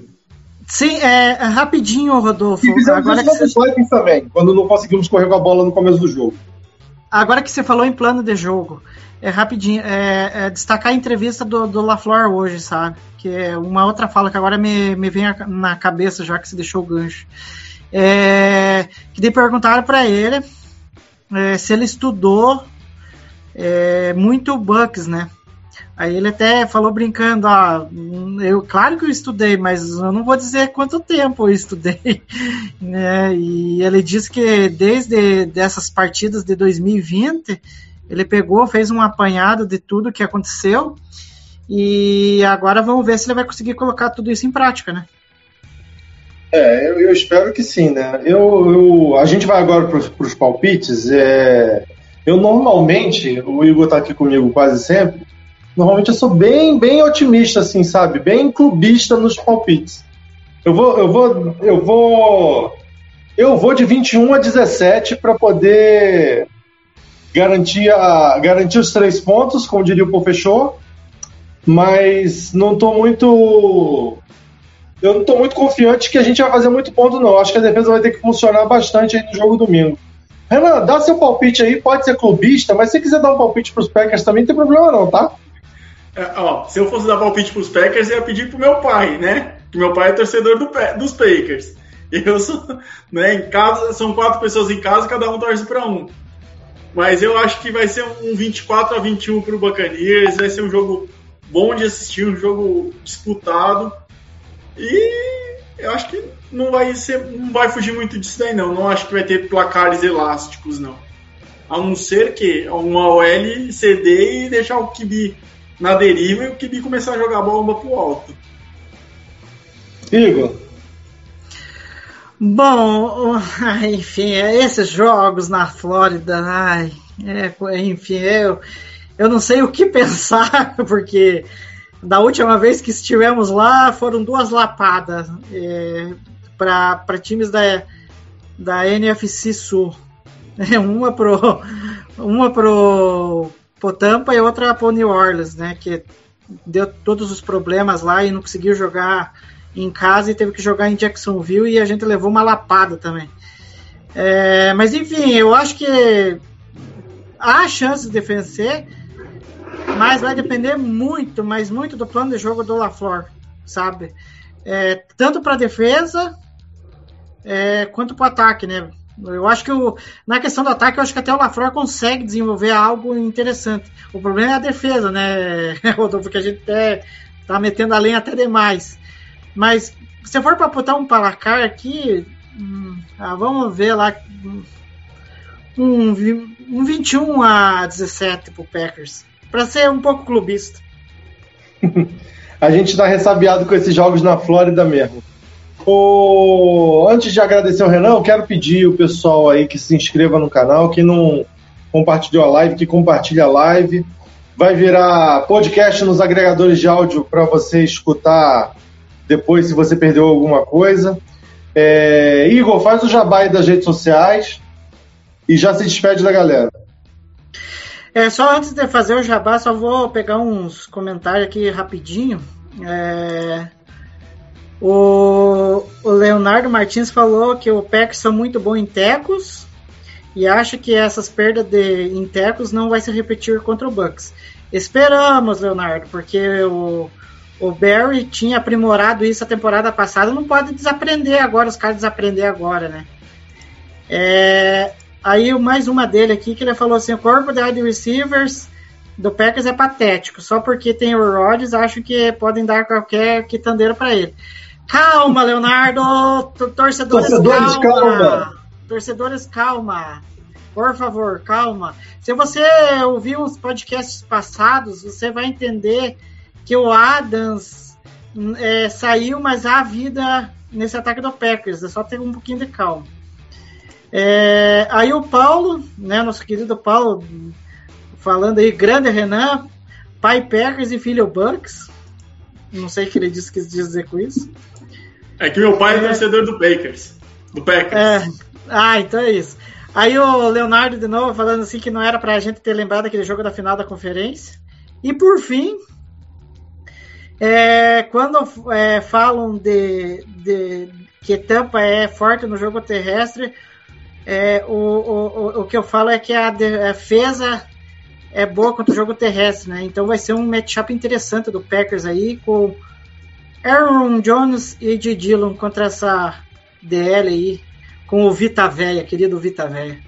Sim, é, é rapidinho, Rodolfo. E Agora que você... também, quando não conseguimos correr com a bola no começo do jogo. Agora que você falou em plano de jogo, é rapidinho, é, é destacar a entrevista do, do LaFleur hoje, sabe? Que é uma outra fala que agora me, me vem na cabeça, já que você deixou o gancho. É, que daí perguntaram para ele é, se ele estudou é, muito Bucks, né? Aí ele até falou brincando, ah, eu claro que eu estudei, mas eu não vou dizer quanto tempo eu estudei, né? E ele disse que desde dessas partidas de 2020, ele pegou, fez um apanhado de tudo que aconteceu e agora vamos ver se ele vai conseguir colocar tudo isso em prática, né? É, eu, eu espero que sim, né? Eu, eu a gente vai agora para os palpites. É, eu normalmente, o Igor está aqui comigo quase sempre, Normalmente eu sou bem, bem otimista, assim, sabe? Bem clubista nos palpites. Eu vou, eu vou, eu vou, eu vou de 21 a 17 para poder garantir, a, garantir os três pontos, como diria o Pô Fechou, mas não estou muito, eu não estou muito confiante que a gente vai fazer muito ponto, não. Acho que a defesa vai ter que funcionar bastante aí no jogo domingo. Renan, dá seu palpite aí, pode ser clubista, mas se quiser dar um palpite para os Packers também, não tem problema não, tá? É, ó, se eu fosse dar palpite pros Packers, eu ia pedir pro meu pai, né? Que meu pai é torcedor do, dos Packers. Eu sou, né, em casa, são quatro pessoas em casa, cada um torce para um. Mas eu acho que vai ser um 24 a 21 pro Buccaneers, vai ser um jogo bom de assistir, um jogo disputado. E eu acho que não vai ser, não vai fugir muito disso daí não. Não acho que vai ter placares elásticos não. A não ser que uma OL ceder e deixar o Kibi na deriva e o Kibi começar a jogar bomba pro alto. Igor. Bom, enfim, é esses jogos na Flórida, ai, é, enfim, eu, eu não sei o que pensar, porque da última vez que estivemos lá foram duas lapadas é, para times da, da NFC Sul. uma pro, uma pro, pro Tampa e outra pro New Orleans, né? Que deu todos os problemas lá e não conseguiu jogar em casa e teve que jogar em Jacksonville e a gente levou uma lapada também. É, mas enfim, eu acho que há chances de vencer, mas vai depender muito, mas muito do plano de jogo do LaFleur, sabe? É, tanto para defesa é, quanto para ataque, né? Eu acho que o, na questão do ataque, eu acho que até o Lafleur consegue desenvolver algo interessante. O problema é a defesa, né, Rodolfo? Que a gente até tá metendo a lenha até demais. Mas se for para botar um placar aqui, hum, ah, vamos ver lá. Um, um 21 a 17 pro Packers. Para ser um pouco clubista. a gente tá ressabiado com esses jogos na Flórida mesmo. O... Antes de agradecer o Renan, eu quero pedir o pessoal aí que se inscreva no canal, que não compartilhou a live, que compartilhe a live. Vai virar podcast nos agregadores de áudio para você escutar depois se você perdeu alguma coisa. É... Igor, faz o jabá aí das redes sociais e já se despede da galera. É, só antes de fazer o jabá, só vou pegar uns comentários aqui rapidinho. É... O, o Leonardo Martins falou que o Packers são muito bom em tecos e acha que essas perdas de, em tecos não vai se repetir contra o Bucks. Esperamos, Leonardo, porque o, o Barry tinha aprimorado isso a temporada passada, não pode desaprender agora, os caras desaprender agora, né? É, aí mais uma dele aqui que ele falou assim: o corpo de wide receivers do Packers é patético, só porque tem o Rodgers, acho que podem dar qualquer quitandeiro para ele. Calma, Leonardo! Torcedores, Torcedores calma. calma! Torcedores, calma! Por favor, calma. Se você ouvir os podcasts passados, você vai entender que o Adams é, saiu, mas há vida nesse ataque do Packers. É só ter um pouquinho de calma. É, aí o Paulo, né, nosso querido Paulo, falando aí, grande Renan, pai Packers e filho Bucks. Não sei o que ele disse que quis dizer com isso. É que meu pai é, é torcedor do Packers. Do Packers. É. Ah, então é isso. Aí o Leonardo de novo falando assim que não era pra gente ter lembrado aquele jogo da final da conferência. E por fim, é, quando é, falam de, de, que Tampa é forte no jogo terrestre, é, o, o, o que eu falo é que a defesa é boa contra o jogo terrestre, né? Então vai ser um matchup interessante do Packers aí com Aaron Jones e Ed Dillon contra essa DL aí, com o Vita Véia, querido Vita Véia.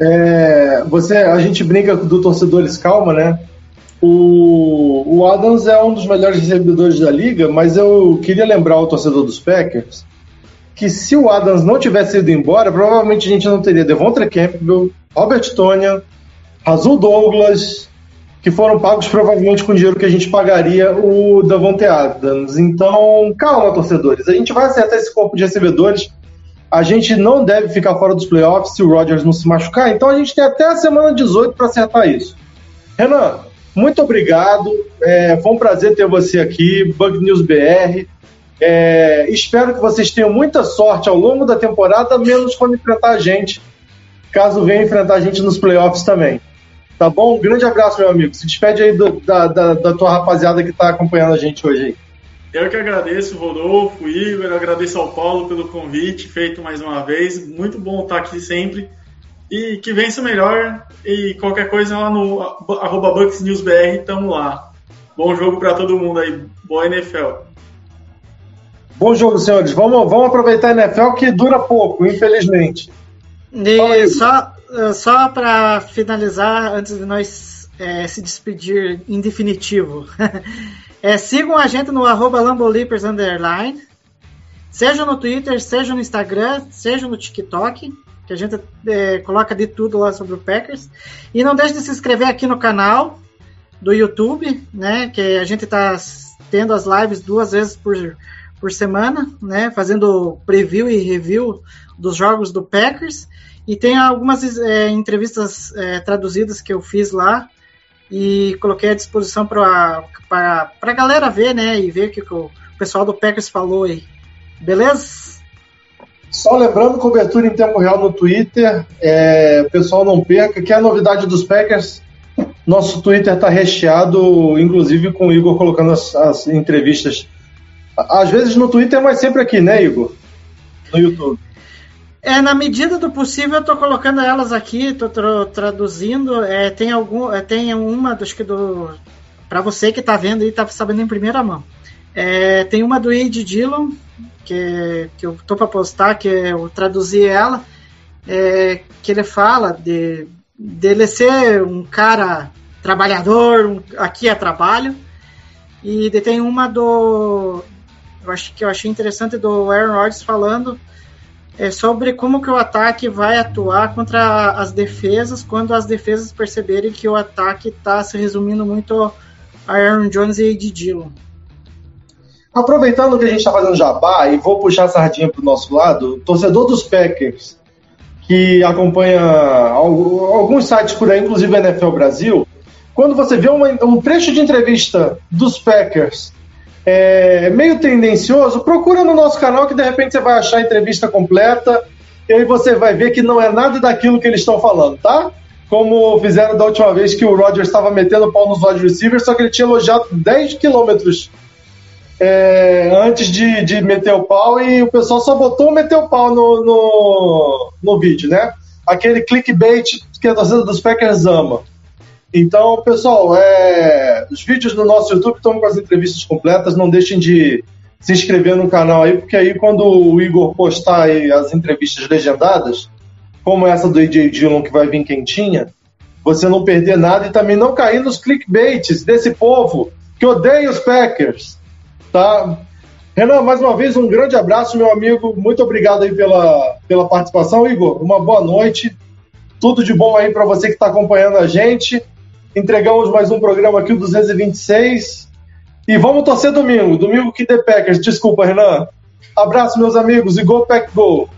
É, você, a gente brinca do torcedores calma, né? O, o Adams é um dos melhores recebedores da liga, mas eu queria lembrar ao torcedor dos Packers que se o Adams não tivesse ido embora, provavelmente a gente não teria Devontra Campbell, Robert Tonya, Azul Douglas, que foram pagos provavelmente com o dinheiro que a gente pagaria o Davante Adams. Então, calma, torcedores. A gente vai acertar esse corpo de recebedores. A gente não deve ficar fora dos playoffs se o Rodgers não se machucar. Então, a gente tem até a semana 18 para acertar isso. Renan, muito obrigado. É, foi um prazer ter você aqui, Bug News BR. É, espero que vocês tenham muita sorte ao longo da temporada, menos quando enfrentar a gente, caso venha enfrentar a gente nos playoffs também. Tá bom? Um grande abraço, meu amigo. Se despede aí do, da, da, da, tua rapaziada que tá acompanhando a gente hoje aí. Eu que agradeço, Rodolfo, Igor, agradeço ao Paulo pelo convite feito mais uma vez. Muito bom estar aqui sempre. E que vença melhor. E qualquer coisa lá no arroba BucksNewsBR, tamo lá. Bom jogo para todo mundo aí. Boa NFL. Bom jogo, senhores. Vamos, vamos aproveitar a NFL que dura pouco, infelizmente. E só, só para finalizar, antes de nós é, se despedir em definitivo, é, sigam a gente no arroba Lambolipers underline, seja no Twitter, seja no Instagram, seja no TikTok, que a gente é, coloca de tudo lá sobre o Packers. E não deixe de se inscrever aqui no canal do YouTube, né? Que a gente está tendo as lives duas vezes por, por semana, né? Fazendo preview e review dos jogos do Packers. E tem algumas é, entrevistas é, traduzidas que eu fiz lá e coloquei à disposição para a galera ver, né? E ver o que, que o pessoal do Packers falou aí. Beleza? Só lembrando, cobertura em tempo real no Twitter. É, pessoal, não perca. Que é a novidade dos Packers? Nosso Twitter está recheado, inclusive com o Igor colocando as, as, entrevistas. Às vezes no Twitter, mas sempre aqui, né, Igor? No YouTube. É, na medida do possível, eu estou colocando elas aqui, estou tra traduzindo. É, tem algum, é, tem uma, acho que do. Para você que está vendo e está sabendo em primeira mão. É, tem uma do Ed Dillon, que, que eu tô para postar, que eu traduzi ela, é, que ele fala de dele ser um cara trabalhador, um, aqui é trabalho, e tem uma do eu acho que eu achei interessante do Aaron Rodgers falando é, sobre como que o ataque vai atuar contra as defesas quando as defesas perceberem que o ataque está se resumindo muito a Aaron Jones e Ed Dillon. Aproveitando que a gente está fazendo jabá e vou puxar a sardinha para o nosso lado, torcedor dos Packers, que acompanha alguns sites por aí, inclusive NFL Brasil, quando você vê uma, um trecho de entrevista dos Packers é, meio tendencioso, procura no nosso canal que de repente você vai achar a entrevista completa e aí você vai ver que não é nada daquilo que eles estão falando, tá? Como fizeram da última vez que o Rodgers estava metendo o pau nos wide receivers, só que ele tinha elogiado 10 quilômetros é, antes de, de meter o pau e o pessoal só botou meter o pau no, no, no vídeo, né? Aquele clickbait que a torcida dos Packers ama. Então, pessoal, é, os vídeos no nosso YouTube estão com as entrevistas completas. Não deixem de se inscrever no canal aí, porque aí quando o Igor postar as entrevistas legendadas, como essa do AJ Dillon que vai vir quentinha, você não perder nada e também não cair nos clickbaits desse povo que odeia os Packers. Tá? Renan, mais uma vez, um grande abraço, meu amigo. Muito obrigado aí pela, pela participação. Igor, uma boa noite. Tudo de bom aí para você que está acompanhando a gente. Entregamos mais um programa aqui, o 226. E vamos torcer domingo. Domingo que The Packers. Desculpa, Renan. Abraço, meus amigos, e Go Pack Go!